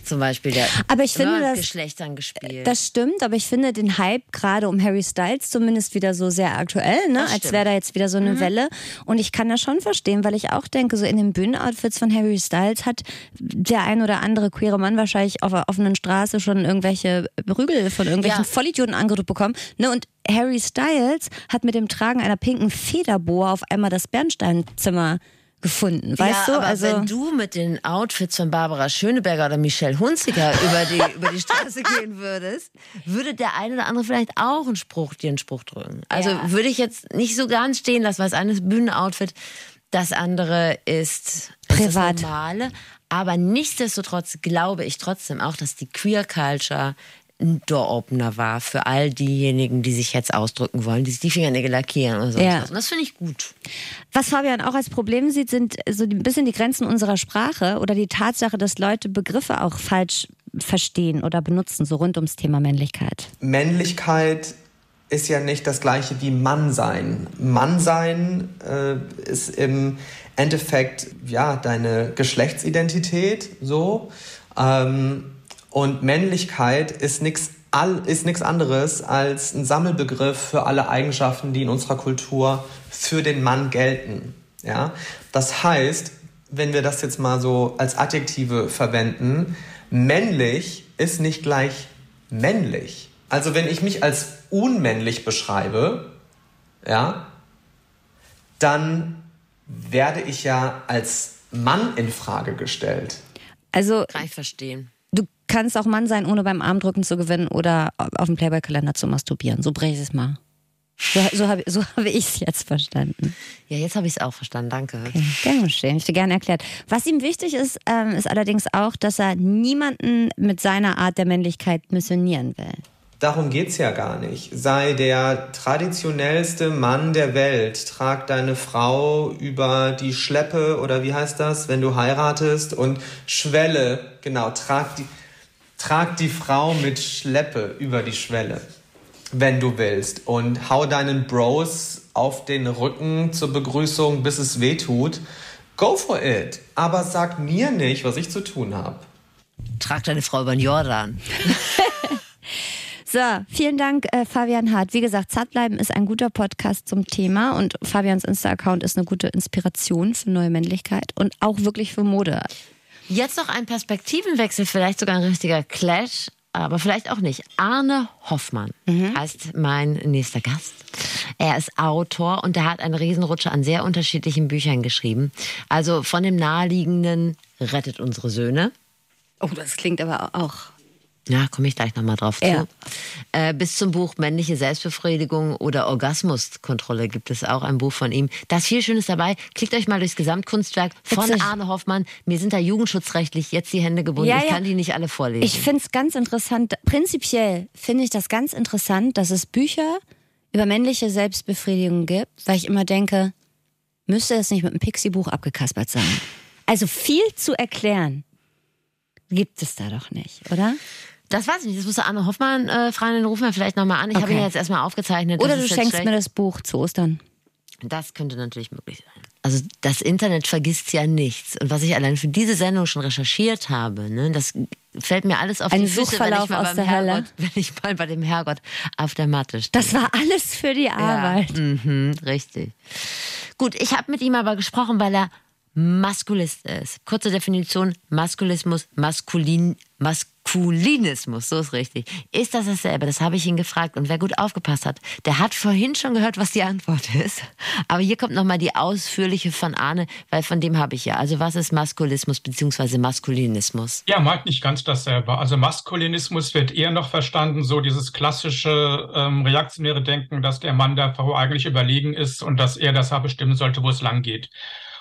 zum Beispiel, der aber ich finde, das, Geschlechtern gespielt. Das stimmt, aber ich finde den Hype gerade um Harry Styles zumindest wieder so sehr aktuell, ne? als wäre da jetzt wieder so eine mhm. Welle. Und ich kann das schon verstehen, weil ich auch denke, so in den Bühnenoutfits von Harry Styles hat der ein oder andere queere Mann wahrscheinlich auf der offenen Straße schon irgendwelche Prügel von irgendwelchen ja. Vollidioten angedrückt bekommen. Ne? Und Harry Styles hat mit dem Tragen einer pinken Federboa auf einmal das Bernsteinzimmer gefunden, weißt ja, du? Aber also wenn du mit den Outfits von Barbara Schöneberger oder Michelle Hunziker <laughs> über die, über die Straße gehen würdest, würde der eine oder andere vielleicht auch einen Spruch, dir einen Spruch drücken. Also ja. würde ich jetzt nicht so ganz stehen lassen, weil das eine ist Bühnenoutfit, das andere ist, Privat. Ist das normale. Aber nichtsdestotrotz glaube ich trotzdem auch, dass die Queer Culture ein Door-Opener war für all diejenigen, die sich jetzt ausdrücken wollen, die sich die Fingernägel lackieren und so. Ja. Und das finde ich gut. Was Fabian auch als Problem sieht, sind so ein bisschen die Grenzen unserer Sprache oder die Tatsache, dass Leute Begriffe auch falsch verstehen oder benutzen, so rund ums Thema Männlichkeit. Männlichkeit ist ja nicht das gleiche wie Mannsein. Mannsein äh, ist im Endeffekt ja deine Geschlechtsidentität so. Ähm, und Männlichkeit ist nichts ist nichts anderes als ein Sammelbegriff für alle Eigenschaften, die in unserer Kultur für den Mann gelten. Ja? Das heißt, wenn wir das jetzt mal so als Adjektive verwenden, männlich ist nicht gleich männlich. Also wenn ich mich als unmännlich beschreibe, ja, dann werde ich ja als Mann in Frage gestellt. Also kann ich verstehen kannst auch Mann sein, ohne beim Armdrücken zu gewinnen oder auf dem Playboy-Kalender zu masturbieren. So breche ich es mal. So, so habe so hab ich es jetzt verstanden. Ja, jetzt habe ich es auch verstanden, danke. Okay, gern geschehen, ich dir gerne erklärt. Was ihm wichtig ist, ähm, ist allerdings auch, dass er niemanden mit seiner Art der Männlichkeit missionieren will. Darum geht es ja gar nicht. Sei der traditionellste Mann der Welt, trag deine Frau über die Schleppe oder wie heißt das, wenn du heiratest und Schwelle, genau, trag die, Trag die Frau mit Schleppe über die Schwelle, wenn du willst. Und hau deinen Bros auf den Rücken zur Begrüßung, bis es weh tut. Go for it. Aber sag mir nicht, was ich zu tun habe. Trag deine Frau über den Jordan. <laughs> So, vielen Dank, äh, Fabian Hart. Wie gesagt, Zartbleiben ist ein guter Podcast zum Thema und Fabians Insta-Account ist eine gute Inspiration für neue Männlichkeit und auch wirklich für Mode. Jetzt noch ein Perspektivenwechsel, vielleicht sogar ein richtiger Clash, aber vielleicht auch nicht. Arne Hoffmann heißt mein nächster Gast. Er ist Autor und er hat eine Riesenrutsche an sehr unterschiedlichen Büchern geschrieben. Also von dem naheliegenden Rettet unsere Söhne. Oh, das klingt aber auch. Ja, komme ich gleich nochmal drauf Ja. zu. Äh, bis zum Buch Männliche Selbstbefriedigung oder Orgasmuskontrolle gibt es auch ein Buch von ihm. Da ist viel Schönes dabei. Klickt euch mal durchs Gesamtkunstwerk von Witzig. Arne Hoffmann. Mir sind da jugendschutzrechtlich jetzt die Hände gebunden. Ja, ich ja. kann die nicht alle vorlesen. Ich finde es ganz interessant. Prinzipiell finde ich das ganz interessant, dass es Bücher über männliche Selbstbefriedigung gibt, weil ich immer denke, müsste es nicht mit einem Pixie-Buch abgekaspert sein. Also viel zu erklären gibt es da doch nicht, oder? Das weiß ich nicht. Das musste Arne Hoffmann äh, fragen. Den rufen wir vielleicht nochmal an. Ich habe Okay. ihn jetzt erstmal aufgezeichnet. Oder du schenkst schlecht. mir das Buch zu Ostern. Das könnte natürlich möglich sein. Also das Internet vergisst ja nichts. Und was ich allein für diese Sendung schon recherchiert habe, ne, das fällt mir alles auf Ein die Füße, wenn ich, Suchverlauf mal aus beim der Hölle. Herrgott, <laughs> wenn ich mal bei dem Herrgott auf der Matte stehe. Das war alles für die Arbeit. Ja, mhm, richtig. Gut, ich habe mit ihm aber gesprochen, weil er Maskulist ist. Kurze Definition: Maskulismus, Maskulin, Maskulinismus, so ist richtig. Ist das dasselbe? Das habe ich ihn gefragt. Und wer gut aufgepasst hat, der hat vorhin schon gehört, was die Antwort <laughs> ist. Aber hier kommt nochmal die ausführliche von Arne, weil von dem habe ich ja. Also, was ist Maskulismus bzw. Maskulinismus? Ja, meint nicht ganz dasselbe. Also Maskulinismus wird eher noch verstanden, so dieses klassische ähm, reaktionäre Denken, dass der Mann der Frau eigentlich überlegen ist und dass er das bestimmen sollte, wo es lang geht.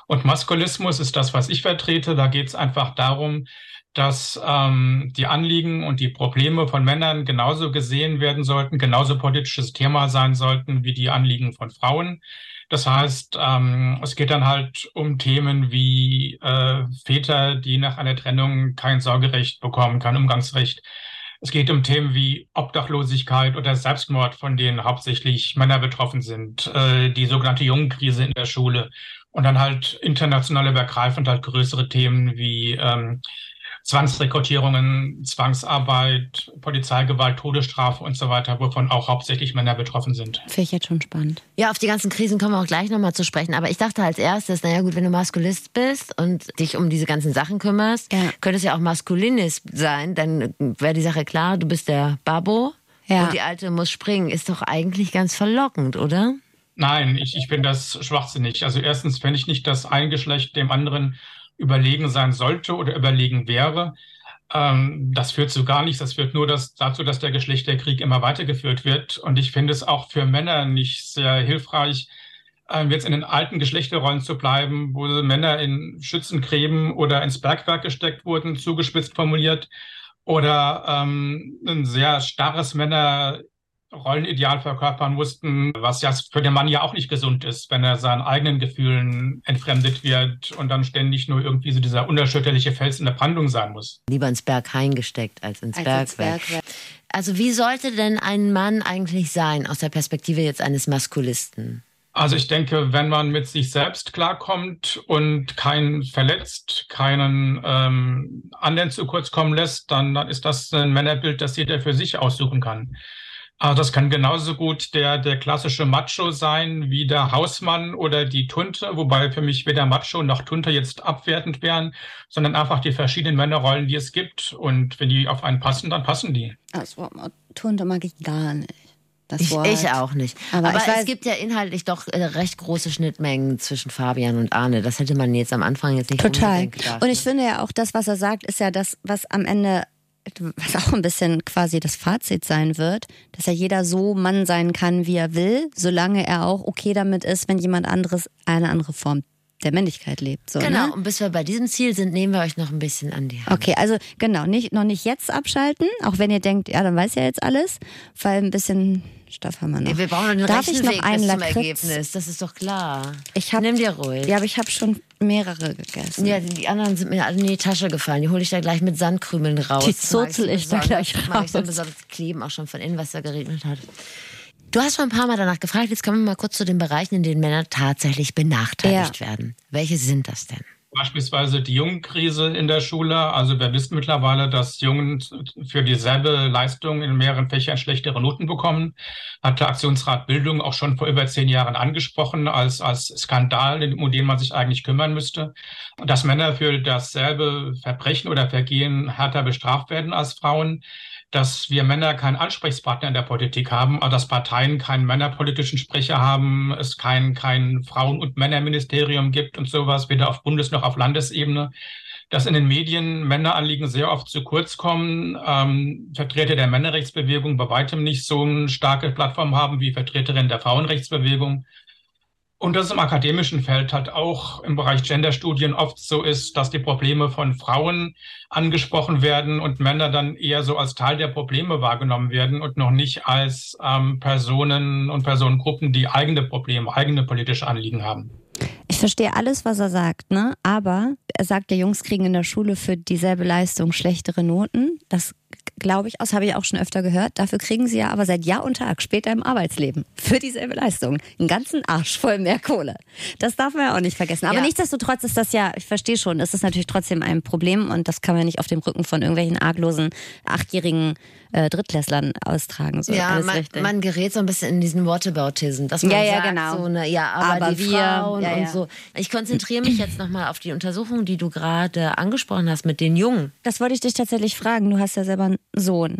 Und Maskulismus ist das, was ich vertrete. Da geht es einfach darum, dass ähm, die Anliegen und die Probleme von Männern genauso gesehen werden sollten, genauso politisches Thema sein sollten wie die Anliegen von Frauen. Das heißt, ähm, es geht dann halt um Themen wie äh, Väter, die nach einer Trennung kein Sorgerecht bekommen, kein Umgangsrecht. Es geht um Themen wie Obdachlosigkeit oder Selbstmord, von denen hauptsächlich Männer betroffen sind, äh, die sogenannte Jungenkrise in der Schule und dann halt international übergreifend halt größere Themen wie ähm, Zwangsrekrutierungen, Zwangsarbeit, Polizeigewalt, Todesstrafe und so weiter, wovon auch hauptsächlich Männer betroffen sind. Finde ich jetzt schon spannend. Ja, auf die ganzen Krisen kommen wir auch gleich nochmal zu sprechen. Aber ich dachte als erstes, naja gut, wenn du Maskulist bist und dich um diese ganzen Sachen kümmerst, Ja. könnte es ja auch Maskulinist sein. Dann wäre die Sache klar, du bist der Babo Ja. und die Alte muss springen. Ist doch eigentlich ganz verlockend, oder? Nein, ich, ich finde das schwachsinnig. Also erstens fände ich nicht, dass ein Geschlecht dem anderen überlegen sein sollte oder überlegen wäre. Ähm, das führt zu gar nichts. Das führt nur das, dazu, dass der Geschlechterkrieg immer weitergeführt wird. Und ich finde es auch für Männer nicht sehr hilfreich, ähm, jetzt in den alten Geschlechterrollen zu bleiben, wo Männer in Schützengräben oder ins Bergwerk gesteckt wurden, zugespitzt formuliert, oder ähm, ein sehr starres Männer Rollenideal verkörpern mussten, was ja für den Mann ja auch nicht gesund ist, wenn er seinen eigenen Gefühlen entfremdet wird und dann ständig nur irgendwie so dieser unerschütterliche Fels in der Brandung sein muss. Lieber ins Berghain gesteckt als ins Als Bergwerk. ins Bergwerk. Also wie sollte denn ein Mann eigentlich sein aus der Perspektive jetzt eines Maskulisten? Also ich denke, wenn man mit sich selbst klarkommt und keinen verletzt, keinen ähm, anderen zu kurz kommen lässt, dann, dann ist das ein Männerbild, das jeder für sich aussuchen kann. Also das kann genauso gut der, der klassische Macho sein wie der Hausmann oder die Tunte, wobei für mich weder Macho noch Tunte jetzt abwertend wären, sondern einfach die verschiedenen Männerrollen, die es gibt. Und wenn die auf einen passen, dann passen die. Das Wort Tunte mag ich gar nicht. Das Ich, Wort. ich auch nicht. Aber Aber, ich weiß- es gibt ja inhaltlich doch äh, recht große Schnittmengen zwischen Fabian und Arne. Das hätte man jetzt am Anfang jetzt nicht Total. gedacht. Und ich finde ja auch, das, was er sagt, ist ja das, was am Ende, was auch ein bisschen quasi das Fazit sein wird, dass ja jeder so Mann sein kann, wie er will, solange er auch okay damit ist, wenn jemand anderes eine andere Form der Männlichkeit lebt. So, Genau, Ne? und bis wir bei diesem Ziel sind, nehmen wir euch noch ein bisschen an die Hand. Okay, also genau, nicht, noch nicht jetzt abschalten, auch wenn ihr denkt, ja, dann weiß ja jetzt alles, weil ein bisschen Stoff haben wir noch. Wir brauchen einen Darf ich noch einen bis zum Lakritz? Ergebnis, das ist doch klar. Ich hab, Nimm dir ruhig. Ja, aber ich habe schon mehrere gegessen. Ja, die anderen sind mir alle in die Tasche gefallen. Die hole ich da gleich mit Sandkrümeln raus. Die zurzel so ich da gleich Mag ich raus. besonders kleben, auch schon von innen, was da geregnet hat. Du hast schon ein paar Mal danach gefragt. Jetzt kommen wir mal kurz zu den Bereichen, in denen Männer tatsächlich benachteiligt werden. Welche sind das denn? Beispielsweise die Jungenkrise in der Schule. Also wir wissen mittlerweile, dass Jungen für dieselbe Leistung in mehreren Fächern schlechtere Noten bekommen. hat der Aktionsrat Bildung auch schon vor über zehn Jahren angesprochen als, als Skandal, um den man sich eigentlich kümmern müsste. Dass Männer für dasselbe Verbrechen oder Vergehen härter bestraft werden als Frauen dass wir Männer keinen Ansprechpartner in der Politik haben, dass Parteien keinen männerpolitischen Sprecher haben, es kein, kein Frauen- und Männerministerium gibt und sowas, weder auf Bundes- noch auf Landesebene dass in den Medien Männeranliegen sehr oft zu kurz kommen. Ähm, Vertreter der Männerrechtsbewegung bei weitem nicht so eine starke Plattform haben wie Vertreterinnen der Frauenrechtsbewegung. Und dass es im akademischen Feld halt auch im Bereich Genderstudien oft so ist, dass die Probleme von Frauen angesprochen werden und Männer dann eher so als Teil der Probleme wahrgenommen werden und noch nicht als ähm, Personen und Personengruppen, die eigene Probleme, eigene politische Anliegen haben. Ich verstehe alles, was er sagt, ne? Aber er sagt, der Jungs kriegen in der Schule für dieselbe Leistung schlechtere Noten. Das glaube ich aus, habe ich auch schon öfter gehört. Dafür kriegen sie ja aber seit Jahr und Tag später im Arbeitsleben für dieselbe Leistung einen ganzen Arsch voll mehr Kohle. Das darf man ja auch nicht vergessen. Aber ja. nichtsdestotrotz ist das ja, ich verstehe schon, ist das natürlich trotzdem ein Problem und das kann man nicht auf dem Rücken von irgendwelchen arglosen achtjährigen äh, Drittklässlern austragen. So, ja, man, man, gerät so ein bisschen in diesen Whataboutism, dass man ja, ja, sagt, genau. so eine, ja, aber, aber die wir, Frauen ja, und so. Ich konzentriere mich jetzt nochmal auf die Untersuchung, die du gerade angesprochen hast mit den Jungen. Das wollte ich dich tatsächlich fragen. Du hast ja selber Sohn.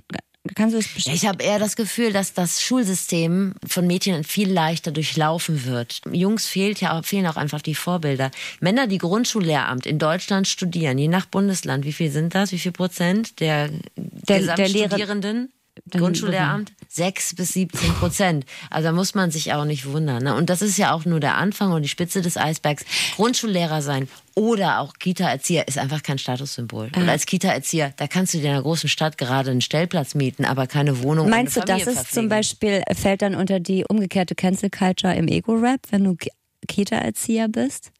Kannst du es Ich habe eher das Gefühl, dass das Schulsystem von Mädchen viel leichter durchlaufen wird. Jungs fehlt ja, fehlen auch einfach die Vorbilder. Männer, die Grundschullehramt in Deutschland studieren, je nach Bundesland, wie viel sind das? Wie viel Prozent der, der Gesamtstudierenden? Grundschullehramt? Sechs bis 17 Prozent. Also da muss man sich auch nicht wundern. Ne? Und das ist ja auch nur der Anfang und die Spitze des Eisbergs. Grundschullehrer sein oder auch Kita-Erzieher ist einfach kein Statussymbol. Und als Kita-Erzieher, da kannst du dir in einer großen Stadt gerade einen Stellplatz mieten, aber keine Wohnung. Meinst du, das ist zum Beispiel, fällt dann unter die umgekehrte Cancel Culture im Ego-Rap, wenn du Kita-Erzieher bist?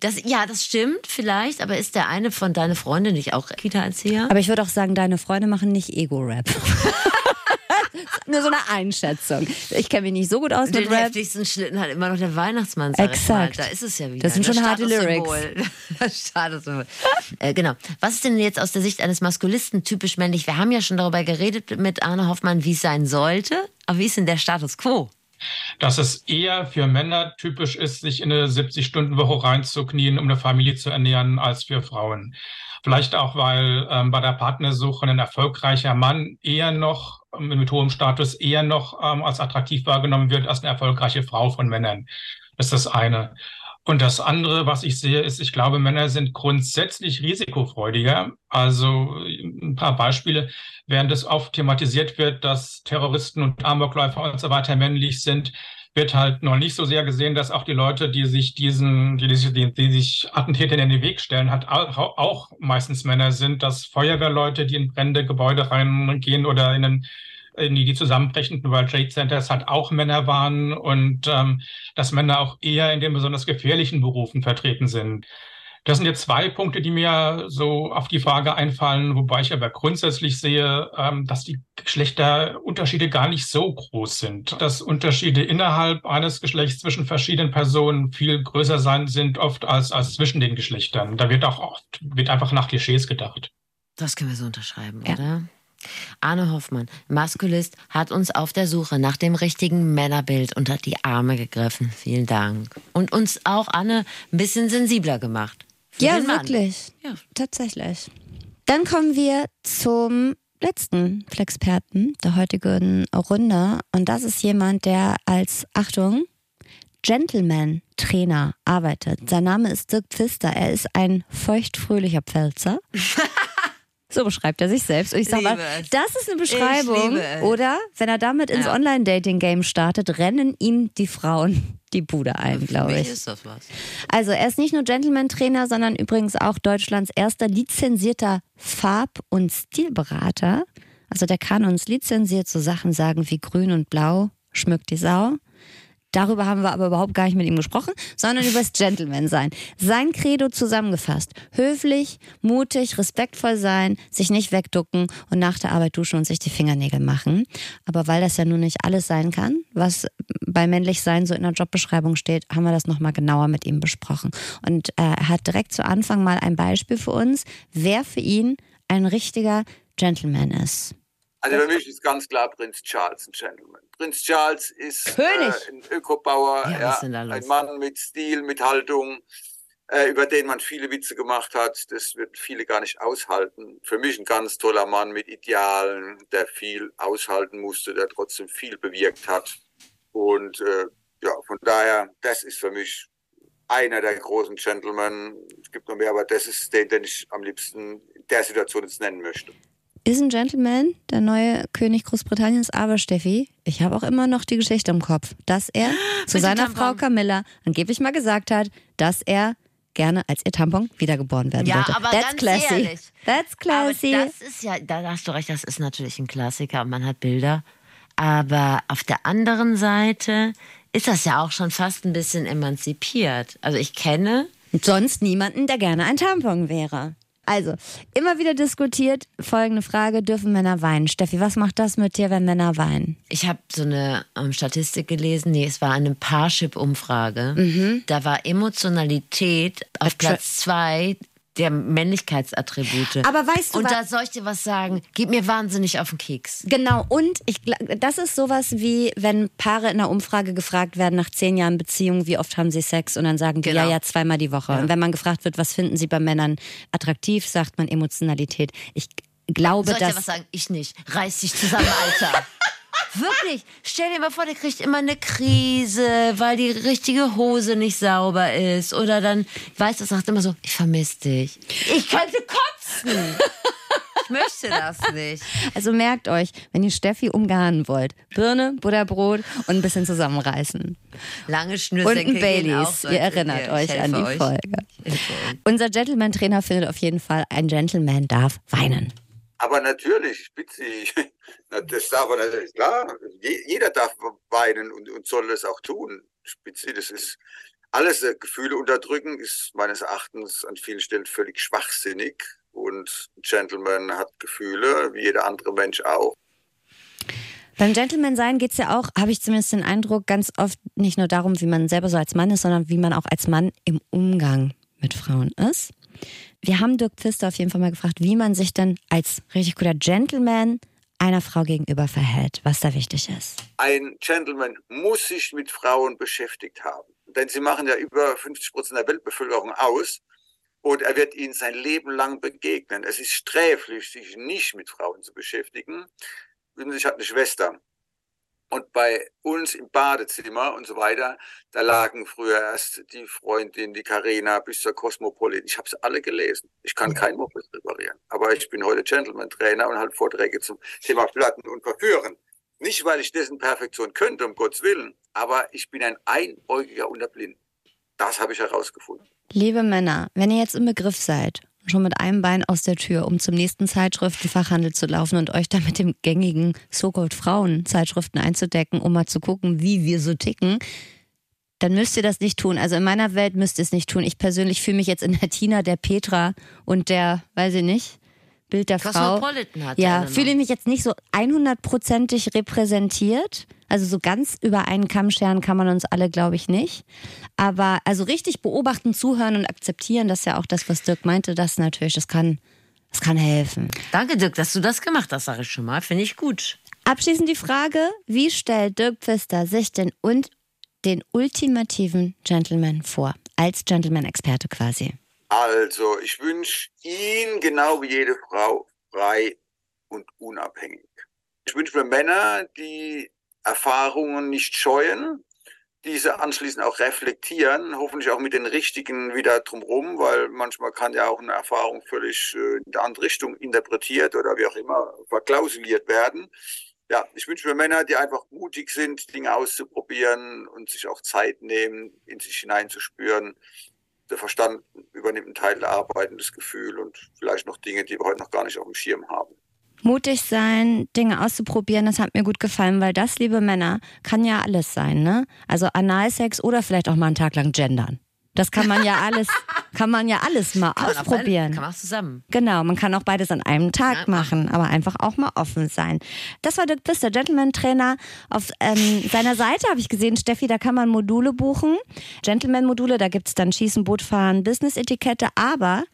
Das, ja, das stimmt vielleicht, aber ist der eine von deine Freunde nicht auch Kita-Erzieher? Aber ich würde auch sagen, deine Freunde machen nicht Ego-Rap. <laughs> Nur so eine Einschätzung. Ich kenne mich nicht so gut aus mit Den Rap. heftigsten Schlitten hat immer noch der Weihnachtsmann. Exakt. Da ist es ja wieder. Das sind schon harte Lyrics. <laughs> Statussymbol. äh, genau. Was ist denn jetzt aus der Sicht eines Maskulisten typisch männlich? Wir haben ja schon darüber geredet mit Arne Hoffmann, wie es sein sollte. Aber wie ist denn der Status quo? Dass es eher für Männer typisch ist, sich in eine 70-Stunden-Woche reinzuknien, um eine Familie zu ernähren, als für Frauen. Vielleicht auch, weil ähm, bei der Partnersuche ein erfolgreicher Mann eher noch ähm, mit hohem Status eher noch ähm, als attraktiv wahrgenommen wird als eine erfolgreiche Frau von Männern. Das ist das eine. Und das andere, was ich sehe, ist, ich glaube, Männer sind grundsätzlich risikofreudiger. Also ein paar Beispiele, während es oft thematisiert wird, dass Terroristen und Amokläufer und so weiter männlich sind, wird halt noch nicht so sehr gesehen, dass auch die Leute, die sich diesen, die, die, die sich Attentätern in den Weg stellen, hat auch, auch meistens Männer sind, dass Feuerwehrleute, die in brennende Gebäude reingehen oder in den in die zusammenbrechenden World Trade Centers halt auch Männer waren und ähm, dass Männer auch eher in den besonders gefährlichen Berufen vertreten sind. Das sind jetzt zwei Punkte, die mir so auf die Frage einfallen, wobei ich aber grundsätzlich sehe, ähm, dass die Geschlechterunterschiede gar nicht so groß sind. Dass Unterschiede innerhalb eines Geschlechts zwischen verschiedenen Personen viel größer sein sind oft als, als zwischen den Geschlechtern. Da wird auch oft, wird einfach nach Klischees gedacht. Das können wir so unterschreiben, ja. oder? Arne Hoffmann, Maskulist, hat uns auf der Suche nach dem richtigen Männerbild unter die Arme gegriffen. Vielen Dank. Und uns auch, Anne, ein bisschen sensibler gemacht. Ja, wirklich. Ja. Tatsächlich. Dann kommen wir zum letzten Flexperten der heutigen Runde. Und das ist jemand, der als, Achtung, Gentleman-Trainer arbeitet. Sein Name ist Dirk Pfister. Er ist ein feuchtfröhlicher Pfälzer. <laughs> So beschreibt er sich selbst. Und ich sage mal, das ist eine Beschreibung. Oder wenn er damit ins ja. Online-Dating-Game startet, rennen ihm die Frauen <laughs> die Bude ein, glaube ich. ist das was. Also er ist nicht nur Gentleman-Trainer, sondern übrigens auch Deutschlands erster lizenzierter Farb- und Stilberater. Also der kann uns lizenziert so Sachen sagen wie grün und blau schmückt die Sau. Darüber haben wir aber überhaupt gar nicht mit ihm gesprochen, sondern über das Gentleman-Sein. Sein Credo zusammengefasst. Höflich, mutig, respektvoll sein, sich nicht wegducken und nach der Arbeit duschen und sich die Fingernägel machen. Aber weil das ja nun nicht alles sein kann, was bei männlich sein so in der Jobbeschreibung steht, haben wir das nochmal genauer mit ihm besprochen. Und äh, er hat direkt zu Anfang mal ein Beispiel für uns, wer für ihn ein richtiger Gentleman ist. Also für mich ist ganz klar Prinz Charles ein Gentleman. Prinz Charles ist. Äh, ein Ökobauer, Ja, ja, ein Mann mit Stil, mit Haltung, äh, über den man viele Witze gemacht hat. Das wird viele gar nicht aushalten. Für mich ein ganz toller Mann mit Idealen, der viel aushalten musste, der trotzdem viel bewirkt hat. Und äh, ja, von daher, das ist für mich einer der großen Gentlemen. Es gibt noch mehr, aber das ist den, den ich am liebsten in der Situation jetzt nennen möchte. Ist ein Gentleman, der neue König Großbritanniens, aber Steffi, ich habe auch immer noch die Geschichte im Kopf, dass er <gasps> zu seiner. Frau Camilla angeblich mal gesagt hat, dass er gerne als ihr Tampon wiedergeboren werden Ja, wollte. aber That's ganz classy. ehrlich. That's classy. Aber das ist ja, da hast du recht, das ist natürlich ein Klassiker und man hat Bilder. Aber auf der anderen Seite ist das ja auch schon fast ein bisschen emanzipiert. Also ich kenne sonst niemanden, der gerne ein Tampon wäre. Also, immer wieder diskutiert, folgende Frage, dürfen Männer weinen? Steffi, was macht das mit dir, wenn Männer weinen? Ich habe so eine ähm, Statistik gelesen, nee, es war eine Parship-Umfrage. Da war Emotionalität auf Platz zwei der Männlichkeitsattribute. Aber weißt du Und da soll ich dir was sagen, geht mir wahnsinnig auf den Keks. Genau, und ich, das ist sowas wie, wenn Paare in einer Umfrage gefragt werden nach zehn Jahren Beziehung, wie oft haben sie Sex und dann sagen die, Genau. ja, ja, zweimal die Woche. Und wenn man gefragt wird, was finden sie bei Männern attraktiv, sagt man Emotionalität. Ich glaube, Soll ich dir dass... was sagen? Ich nicht. Reiß dich zusammen, Alter. <laughs> Wirklich. Stell dir mal vor, der kriegt immer eine Krise, weil die richtige Hose nicht sauber ist. Oder dann, weißt du, sagt immer so, ich vermisse dich. Ich könnte kotzen. Ich möchte das nicht. Also merkt euch, wenn ihr Steffi umgarnen wollt, Birne, Butterbrot und ein bisschen zusammenreißen. Lange Und Schnürsenkel ein gehen auch Baileys. Ihr erinnert Hier, euch an die euch. Folge. Unser Gentleman-Trainer findet auf jeden Fall, ein Gentleman darf weinen. Aber natürlich, spitzig. Das darf man natürlich, klar. Je- Jeder darf weinen und, und soll das auch tun. Das ist alles äh, Gefühle unterdrücken, ist meines Erachtens an vielen Stellen völlig schwachsinnig. Und ein Gentleman hat Gefühle, wie jeder andere Mensch auch. Beim Gentleman sein geht's ja auch, habe ich zumindest den Eindruck, ganz oft nicht nur darum, wie man selber so als Mann ist, sondern wie man auch als Mann im Umgang mit Frauen ist. Wir haben Dirk Pfister auf jeden Fall mal gefragt, wie man sich denn als richtig guter Gentleman einer Frau gegenüber verhält, was da wichtig ist. Ein Gentleman muss sich mit Frauen beschäftigt haben. Denn sie machen ja über 50 Prozent der Weltbevölkerung aus. Und er wird ihnen sein Leben lang begegnen. Es ist sträflich, sich nicht mit Frauen zu beschäftigen. Ich hatte eine Schwester. Und bei uns im Badezimmer und so weiter, da lagen früher erst die Freundin, die Karina bis zur Cosmopolitan. Ich habe sie alle gelesen. Ich kann kein Moped reparieren. Aber ich bin heute Gentleman-Trainer und halte Vorträge zum Thema Platten und Verführen. Nicht, weil ich dessen Perfektion könnte, um Gottes Willen, aber ich bin ein Einäugiger unter Blinden. Das habe ich herausgefunden. Liebe Männer, wenn ihr jetzt im Begriff seid, schon mit einem Bein aus der Tür, um zum nächsten Zeitschriftenfachhandel zu laufen und euch da mit dem gängigen so-called Frauen-Zeitschriften einzudecken, um mal zu gucken, wie wir so ticken, dann müsst ihr das nicht tun. Also in meiner Welt müsst ihr es nicht tun. Ich persönlich fühle mich jetzt in der Tina, der Petra und der, weiß ich nicht, Bild der Frau. Hat Ja, fühle ich mich jetzt nicht so 100%ig repräsentiert. Also so ganz über einen Kamm scheren kann man uns alle, glaube ich, nicht. Aber also richtig beobachten, zuhören und akzeptieren, das ist ja auch das, was Dirk meinte, das natürlich, das kann, das kann helfen. Danke, Dirk, dass du das gemacht hast, sage ich schon mal. Finde ich gut. Abschließend die Frage, wie stellt Dirk Pfister sich denn und den ultimativen Gentleman vor? Als Gentleman-Experte quasi. Also, ich wünsche ihn genau wie jede Frau frei und unabhängig. Ich wünsche mir Männer, die Erfahrungen nicht scheuen, diese anschließend auch reflektieren, hoffentlich auch mit den richtigen wieder drumherum, weil manchmal kann ja auch eine Erfahrung völlig äh, in eine andere Richtung interpretiert oder wie auch immer verklausuliert werden. Ja, ich wünsche mir Männer, die einfach mutig sind, Dinge auszuprobieren und sich auch Zeit nehmen, in sich hineinzuspüren. Der Verstand übernimmt einen Teil der Arbeit und das Gefühl und vielleicht noch Dinge, die wir heute noch gar nicht auf dem Schirm haben. Mutig sein, Dinge auszuprobieren, das hat mir gut gefallen, weil das, liebe Männer, kann ja alles sein, ne? Also Analsex oder vielleicht auch mal einen Tag lang gendern. Das kann man ja <laughs> alles, kann man ja alles mal Kann ausprobieren. beide- Kann man auch zusammen. Genau, man kann auch beides an einem Tag Ja, machen, aber einfach auch mal offen sein. Das war Dirk Pfister, Gentleman-Trainer. Auf ähm, seiner Seite habe ich gesehen, Steffi, da kann man Module buchen. Gentleman-Module, da gibt's dann Schießen, Boot fahren, Business-Etikette. Aber,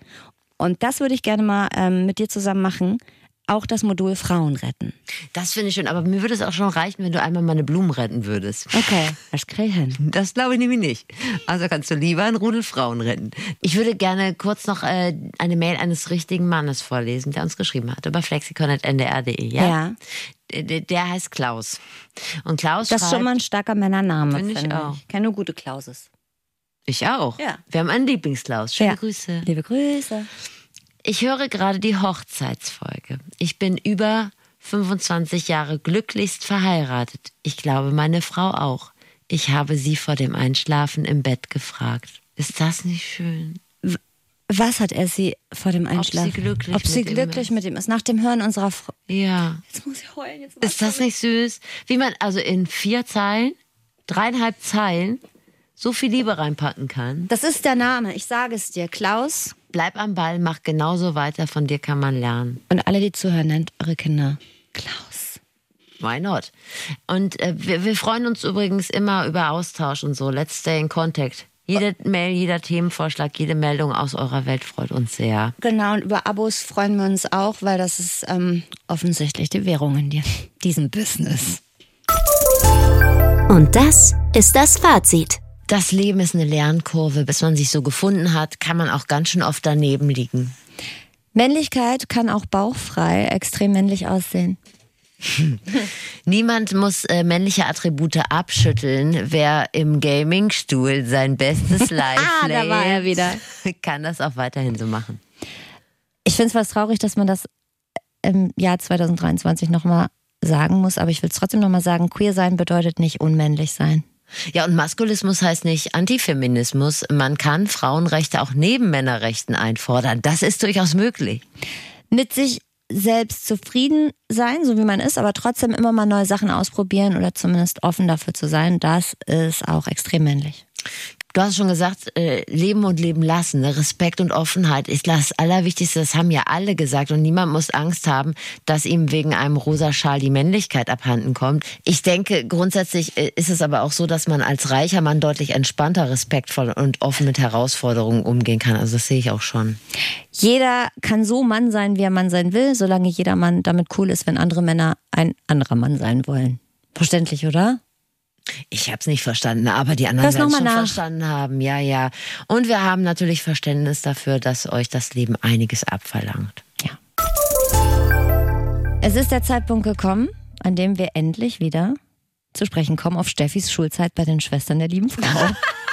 und das würde ich gerne mal ähm, mit dir zusammen machen, auch das Modul Frauen retten. Das finde ich schön, aber mir würde es auch schon reichen, wenn du einmal meine Blumen retten würdest. Okay, <laughs> das ich hin. Das glaube ich nämlich nicht. Also kannst du lieber einen Rudel Frauen retten. Ich würde gerne kurz noch äh, eine Mail eines richtigen Mannes vorlesen, der uns geschrieben hat über flexikon.ndr.de. Ja. Ja. Der, der heißt Klaus. Und Klaus Das ist schreibt, schon mal ein starker Männername. Finde ich auch. Ich kenne nur gute Klauses. ich auch. Ja. Wir haben einen Lieblingsklaus. Schöne Ja. Grüße. Liebe Grüße. Ich höre gerade die Hochzeitsfolge. Ich bin über 25 Jahre glücklichst verheiratet. Ich glaube, meine Frau auch. Ich habe sie vor dem Einschlafen im Bett gefragt. Ist das nicht schön? Was hat er sie vor dem Einschlafen? glücklich Ob sie mit ihm glücklich mit ihm ist. Nach dem Hören unserer Frau. Ja. Jetzt muss ich heulen. Jetzt Ist das nicht süß? Wie man also in vier Zeilen, dreieinhalb Zeilen, so viel Liebe reinpacken kann. Das ist der Name. Ich sage es dir. Klaus. Bleib am Ball, mach genauso weiter, von dir kann man lernen. Und alle, die zuhören, nennt eure Kinder Klaus. Why not? Und äh, wir, wir freuen uns übrigens immer über Austausch und so. Let's stay in contact. Jede Mail, jeder Themenvorschlag, jede Meldung aus eurer Welt freut uns sehr. Genau, und über Abos freuen wir uns auch, weil das ist ähm, offensichtlich die Währung in die- diesem Business. Und das ist das Fazit. Das Leben ist eine Lernkurve. Bis man sich so gefunden hat, kann man auch ganz schön oft daneben liegen. Männlichkeit kann auch bauchfrei extrem männlich aussehen. <laughs> Niemand muss äh, männliche Attribute abschütteln. Wer im Gamingstuhl sein bestes Live <laughs> Ah, da war er wieder. <laughs> kann das auch weiterhin so machen. Ich finde es fast traurig, dass man das im Jahr 2023 nochmal sagen muss, aber ich will es trotzdem nochmal sagen, queer sein bedeutet nicht unmännlich sein. Ja, und Maskulismus heißt nicht Antifeminismus. Man kann Frauenrechte auch neben Männerrechten einfordern. Das ist durchaus möglich. Mit sich selbst zufrieden sein, so wie man ist, aber trotzdem immer mal neue Sachen ausprobieren oder zumindest offen dafür zu sein, das ist auch extrem männlich. Du hast schon gesagt, äh, leben und leben lassen, ne? Respekt und Offenheit ist das Allerwichtigste. Das haben ja alle gesagt und niemand muss Angst haben, dass ihm wegen einem rosa Schal die Männlichkeit abhanden kommt. Ich denke, grundsätzlich äh, ist es aber auch so, dass man als reicher Mann deutlich entspannter, respektvoll und offen mit Herausforderungen umgehen kann. Also das sehe ich auch schon. Jeder kann so Mann sein, wie er Mann sein will, solange jeder Mann damit cool ist, wenn andere Männer ein anderer Mann sein wollen. Verständlich, oder? Ich habe es nicht verstanden, aber die anderen werden noch schon nach. verstanden haben. Ja, ja. Und wir haben natürlich Verständnis dafür, dass euch das Leben einiges abverlangt. Es ist der Zeitpunkt gekommen, an dem wir endlich wieder zu sprechen kommen auf Steffis Schulzeit bei den Schwestern der lieben Frau. <laughs>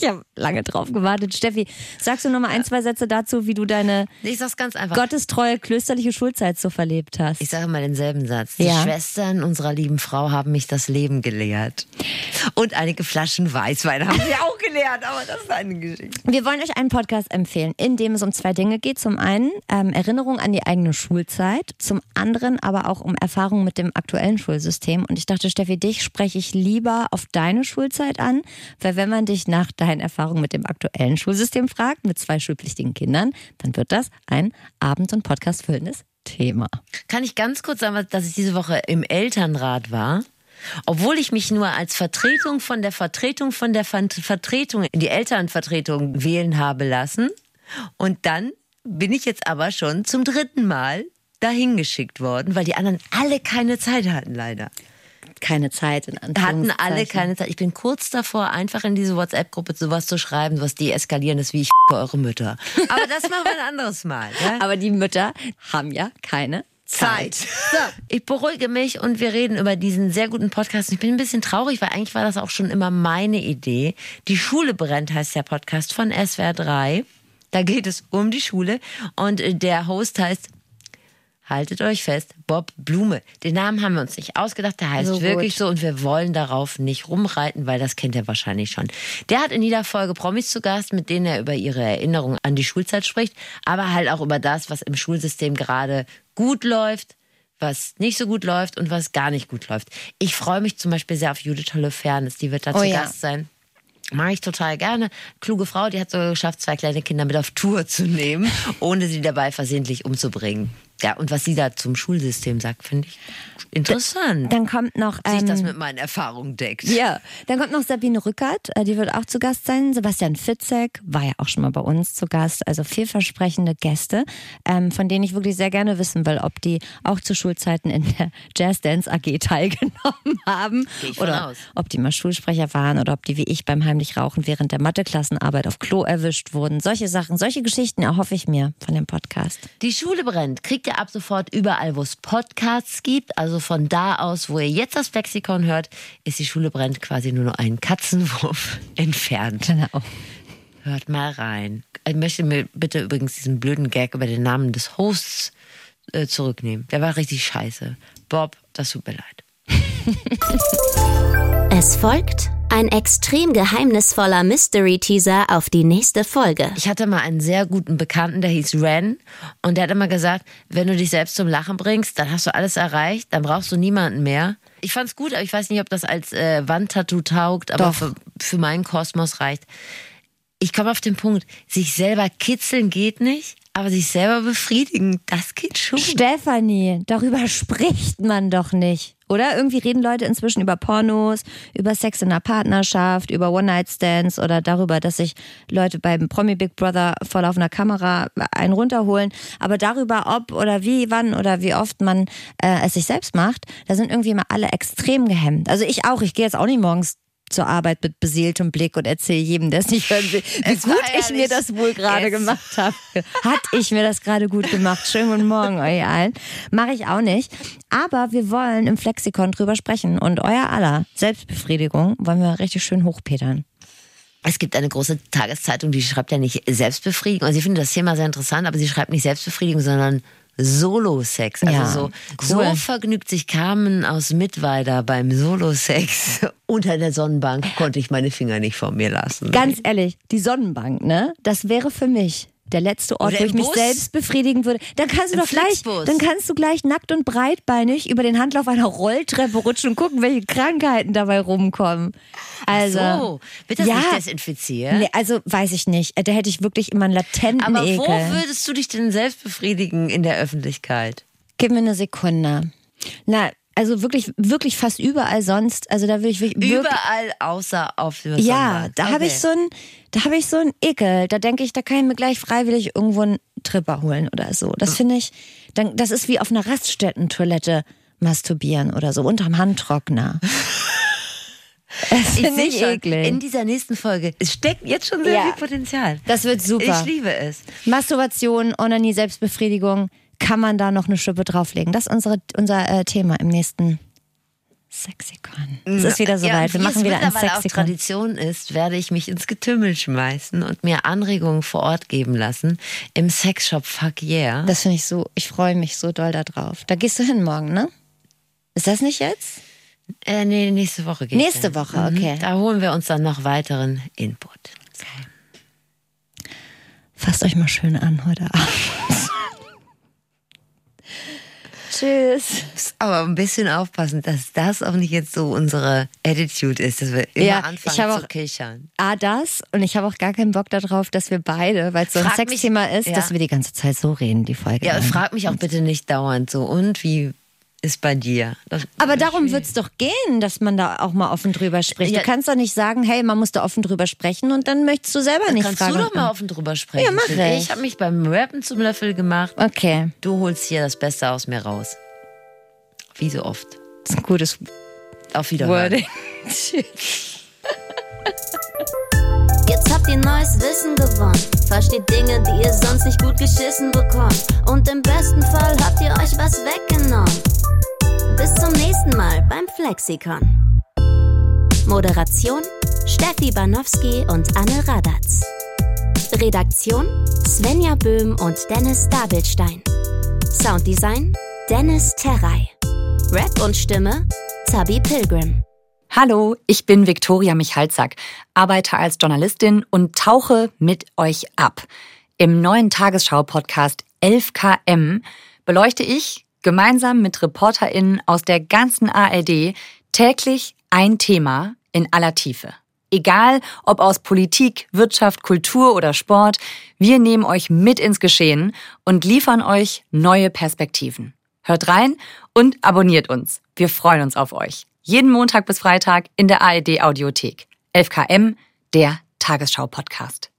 ich habe lange drauf gewartet. Steffi, sagst du noch mal ein, zwei Sätze dazu, wie du deine Ich sag's ganz einfach. gottestreue klösterliche Schulzeit so verlebt hast? Ich sage mal denselben Satz. Die Ja. Schwestern unserer lieben Frau haben mich das Leben gelehrt. Und einige Flaschen Weißwein haben sie auch gelehrt, aber das ist eine Geschichte. Wir wollen euch einen Podcast empfehlen, in dem es um zwei Dinge geht. Zum einen ähm, Erinnerung an die eigene Schulzeit, zum anderen aber auch um Erfahrungen mit dem aktuellen Schulsystem. Und ich dachte, Steffi, dich spreche ich lieber auf deine Schulzeit an, weil wenn man dich nach deinen Erfahrungen mit dem aktuellen Schulsystem fragt, mit zwei schulpflichtigen Kindern, dann wird das ein Abend- und Podcast füllendes Thema. Kann ich ganz kurz sagen, dass ich diese Woche im Elternrat war? Obwohl ich mich nur als Vertretung von der Vertretung von der Ver- Vertretung in die Elternvertretung wählen habe lassen. Und dann bin ich jetzt aber schon zum dritten Mal dahin geschickt worden, weil die anderen alle keine Zeit hatten, leider. Keine Zeit in Hatten alle keine Zeit. Ich bin kurz davor, einfach in diese WhatsApp-Gruppe sowas zu schreiben, was deeskalierendes wie ich eure Mütter. Aber das machen wir ein anderes Mal. Ja? Aber die Mütter haben ja keine Zeit. So, ich beruhige mich und wir reden über diesen sehr guten Podcast. Ich bin ein bisschen traurig, weil eigentlich war das auch schon immer meine Idee. Die Schule brennt heißt der Podcast von SWR 3. Da geht es um die Schule und äh, der Host heißt Haltet euch fest, Bob Blume. Den Namen haben wir uns nicht ausgedacht, der heißt So wirklich so und wir wollen darauf nicht rumreiten, weil das kennt ihr wahrscheinlich schon. Der hat in jeder Folge Promis zu Gast, mit denen er über ihre Erinnerungen an die Schulzeit spricht, aber halt auch über das, was im Schulsystem gerade gut läuft, was nicht so gut läuft und was gar nicht gut läuft. Ich freue mich zum Beispiel sehr auf Judith Holofernes, die wird da Oh zu ja. Gast sein. Mag ich total gerne. Kluge Frau, die hat sogar geschafft, zwei kleine Kinder mit auf Tour zu nehmen, <laughs> ohne sie dabei versehentlich umzubringen. Ja, und was sie da zum Schulsystem sagt, finde ich interessant. Dann kommt noch. sich das ähm, mit meinen Erfahrungen deckt. Ja, dann kommt noch Sabine Rückert, äh, die wird auch zu Gast sein. Sebastian Fitzek war ja auch schon mal bei uns zu Gast. Also vielversprechende Gäste, ähm, von denen ich wirklich sehr gerne wissen will, ob die auch zu Schulzeiten in der Jazz Dance AG teilgenommen <laughs> haben. Gehe ich oder aus. ob die mal Schulsprecher waren oder ob die wie ich beim heimlich Rauchen während der Matheklassenarbeit auf Klo erwischt wurden. Solche Sachen, solche Geschichten erhoffe ich mir von dem Podcast. Die Schule brennt. Kriegt ihr ab sofort überall, wo es Podcasts gibt. Also von da aus, wo ihr jetzt das Flexikon hört, ist die Schule brennt quasi nur noch einen Katzenwurf <laughs> entfernt. Genau. Hört mal rein. Ich möchte mir bitte übrigens diesen blöden Gag über den Namen des Hosts äh, zurücknehmen. Der war richtig scheiße. Bob, das tut mir leid. <laughs> Es folgt ein extrem geheimnisvoller Mystery-Teaser auf die nächste Folge. Ich hatte mal einen sehr guten Bekannten, der hieß Ren. Und der hat immer gesagt, wenn du dich selbst zum Lachen bringst, dann hast du alles erreicht, dann brauchst du niemanden mehr. Ich fand's gut, aber ich weiß nicht, ob das als äh, Wandtattoo taugt, aber für, für meinen Kosmos reicht. Ich komme auf den Punkt, sich selber kitzeln geht nicht, aber sich selber befriedigen, das geht schon. Stefanie, darüber spricht man doch nicht. Oder? Irgendwie reden Leute inzwischen über Pornos, über Sex in der Partnerschaft, über One-Night-Stands oder darüber, dass sich Leute beim Promi Big Brother vor laufender Kamera einen runterholen. Aber darüber, ob oder wie, wann oder wie oft man äh, es sich selbst macht, da sind irgendwie immer alle extrem gehemmt. Also ich auch. Ich gehe jetzt auch nicht morgens zur Arbeit mit beseeltem Blick und erzähle jedem, der es nicht hören will, wie gut ich mir das wohl gerade gemacht habe. Hat ich mir das gerade gut gemacht. Schönen guten Morgen euch allen. Mache ich auch nicht. Aber wir wollen im Flexikon drüber sprechen und euer aller Selbstbefriedigung wollen wir richtig schön hochpetern. Es gibt eine große Tageszeitung, die schreibt ja nicht Selbstbefriedigung. Also sie findet das Thema sehr interessant, aber sie schreibt nicht Selbstbefriedigung, sondern Solo-Sex. Also Ja, so, cool. so vergnügt sich Carmen aus Mittweida beim Solo-Sex. <laughs> Unter der Sonnenbank konnte ich meine Finger nicht von mir lassen. Ganz ehrlich, die Sonnenbank, ne? Das wäre für mich der letzte Ort, Oder wo ich mich Bus. selbst befriedigen würde. Dann kannst du Im doch gleich, Flixbus. dann kannst du gleich nackt und breitbeinig über den Handlauf einer Rolltreppe rutschen und gucken, welche Krankheiten dabei rumkommen. Also, so, wird das ja. nicht desinfiziert? Nee, also weiß ich nicht. Da hätte ich wirklich immer einen latenten aber Ekel. wo würdest du dich denn selbst befriedigen in der Öffentlichkeit? Gib mir eine Sekunde. Na, also wirklich, wirklich fast überall sonst. Also da würde ich wirklich. Überall außer auf der ja, da habe Okay. ich so ein, da habe ich so ein Ekel. Da denke ich, da kann ich mir gleich freiwillig irgendwo einen Tripper holen oder so. Das finde ich, dann, das ist wie auf einer Raststätten-Toilette masturbieren oder so unterm Handtrockner. <laughs> Das Ich finde sehe ich schon, eklig. in dieser nächsten Folge, es steckt jetzt schon sehr Ja. viel Potenzial. Das wird super. Ich liebe es. Masturbation, Onanie, Selbstbefriedigung, kann man da noch eine Schippe drauflegen? Das ist unsere, unser äh, Thema im nächsten Sexikon. Es ist wieder Ja, soweit. Wir machen wieder ein mittlerweile auch Sexikon. Tradition ist, werde ich mich ins Getümmel schmeißen und mir Anregungen vor Ort geben lassen im Sexshop Fuck Yeah. Das finde ich so, ich freue mich so doll da drauf. Da gehst du hin morgen, ne? Ist das nicht jetzt? äh, nee, nächste Woche geht's Nächste hin. Woche, okay. Da holen wir uns dann noch weiteren Input. Fasst euch mal schön an heute Abend. Tschüss. Aber ein bisschen aufpassen, dass das auch nicht jetzt so unsere Attitude ist, dass wir immer Ja, anfangen ich habe zu auch- kichern. A, das und ich habe auch gar keinen Bock darauf, dass wir beide, weil es so ein Frag mich- Sexthema ist, ja. dass wir die ganze Zeit so reden, die Folge. Ja, lang. frag mich auch bitte nicht dauernd so. Und wie ist bei dir? Das, Aber darum wird es doch gehen, dass man da auch mal offen drüber spricht. Ja. Du kannst doch nicht sagen, hey, man muss da offen drüber sprechen und dann möchtest du selber nicht Kannst fragen. du doch mal offen drüber sprechen. Ja, mach ich. Ich habe mich beim Rappen zum Löffel gemacht. Okay, Du holst hier das Beste aus mir raus. Wie so oft. das ist ein gutes Auf Wiederhören. Wording. <laughs> Jetzt habt ihr neues Wissen gewonnen. Versteht Dinge, die ihr sonst nicht gut geschissen bekommt. Und im besten Fall habt ihr euch was weggenommen. Bis zum nächsten Mal beim Flexikon. Moderation Steffi Banowski und Anne Radatz. Redaktion Svenja Böhm und Dennis Dabelstein. Sounddesign Dennis Terrei. Rap und Stimme Zabi Pilgrim. Hallo, ich bin Viktoria Michalzack, arbeite als Journalistin und tauche mit euch ab. Im neuen Tagesschau-Podcast 11KM beleuchte ich gemeinsam mit ReporterInnen aus der ganzen ARD täglich ein Thema in aller Tiefe. Egal ob aus Politik, Wirtschaft, Kultur oder Sport, wir nehmen euch mit ins Geschehen und liefern euch neue Perspektiven. Hört rein und abonniert uns. Wir freuen uns auf euch. Jeden Montag bis Freitag in der ARD Audiothek. 11KM, der Tagesschau-Podcast.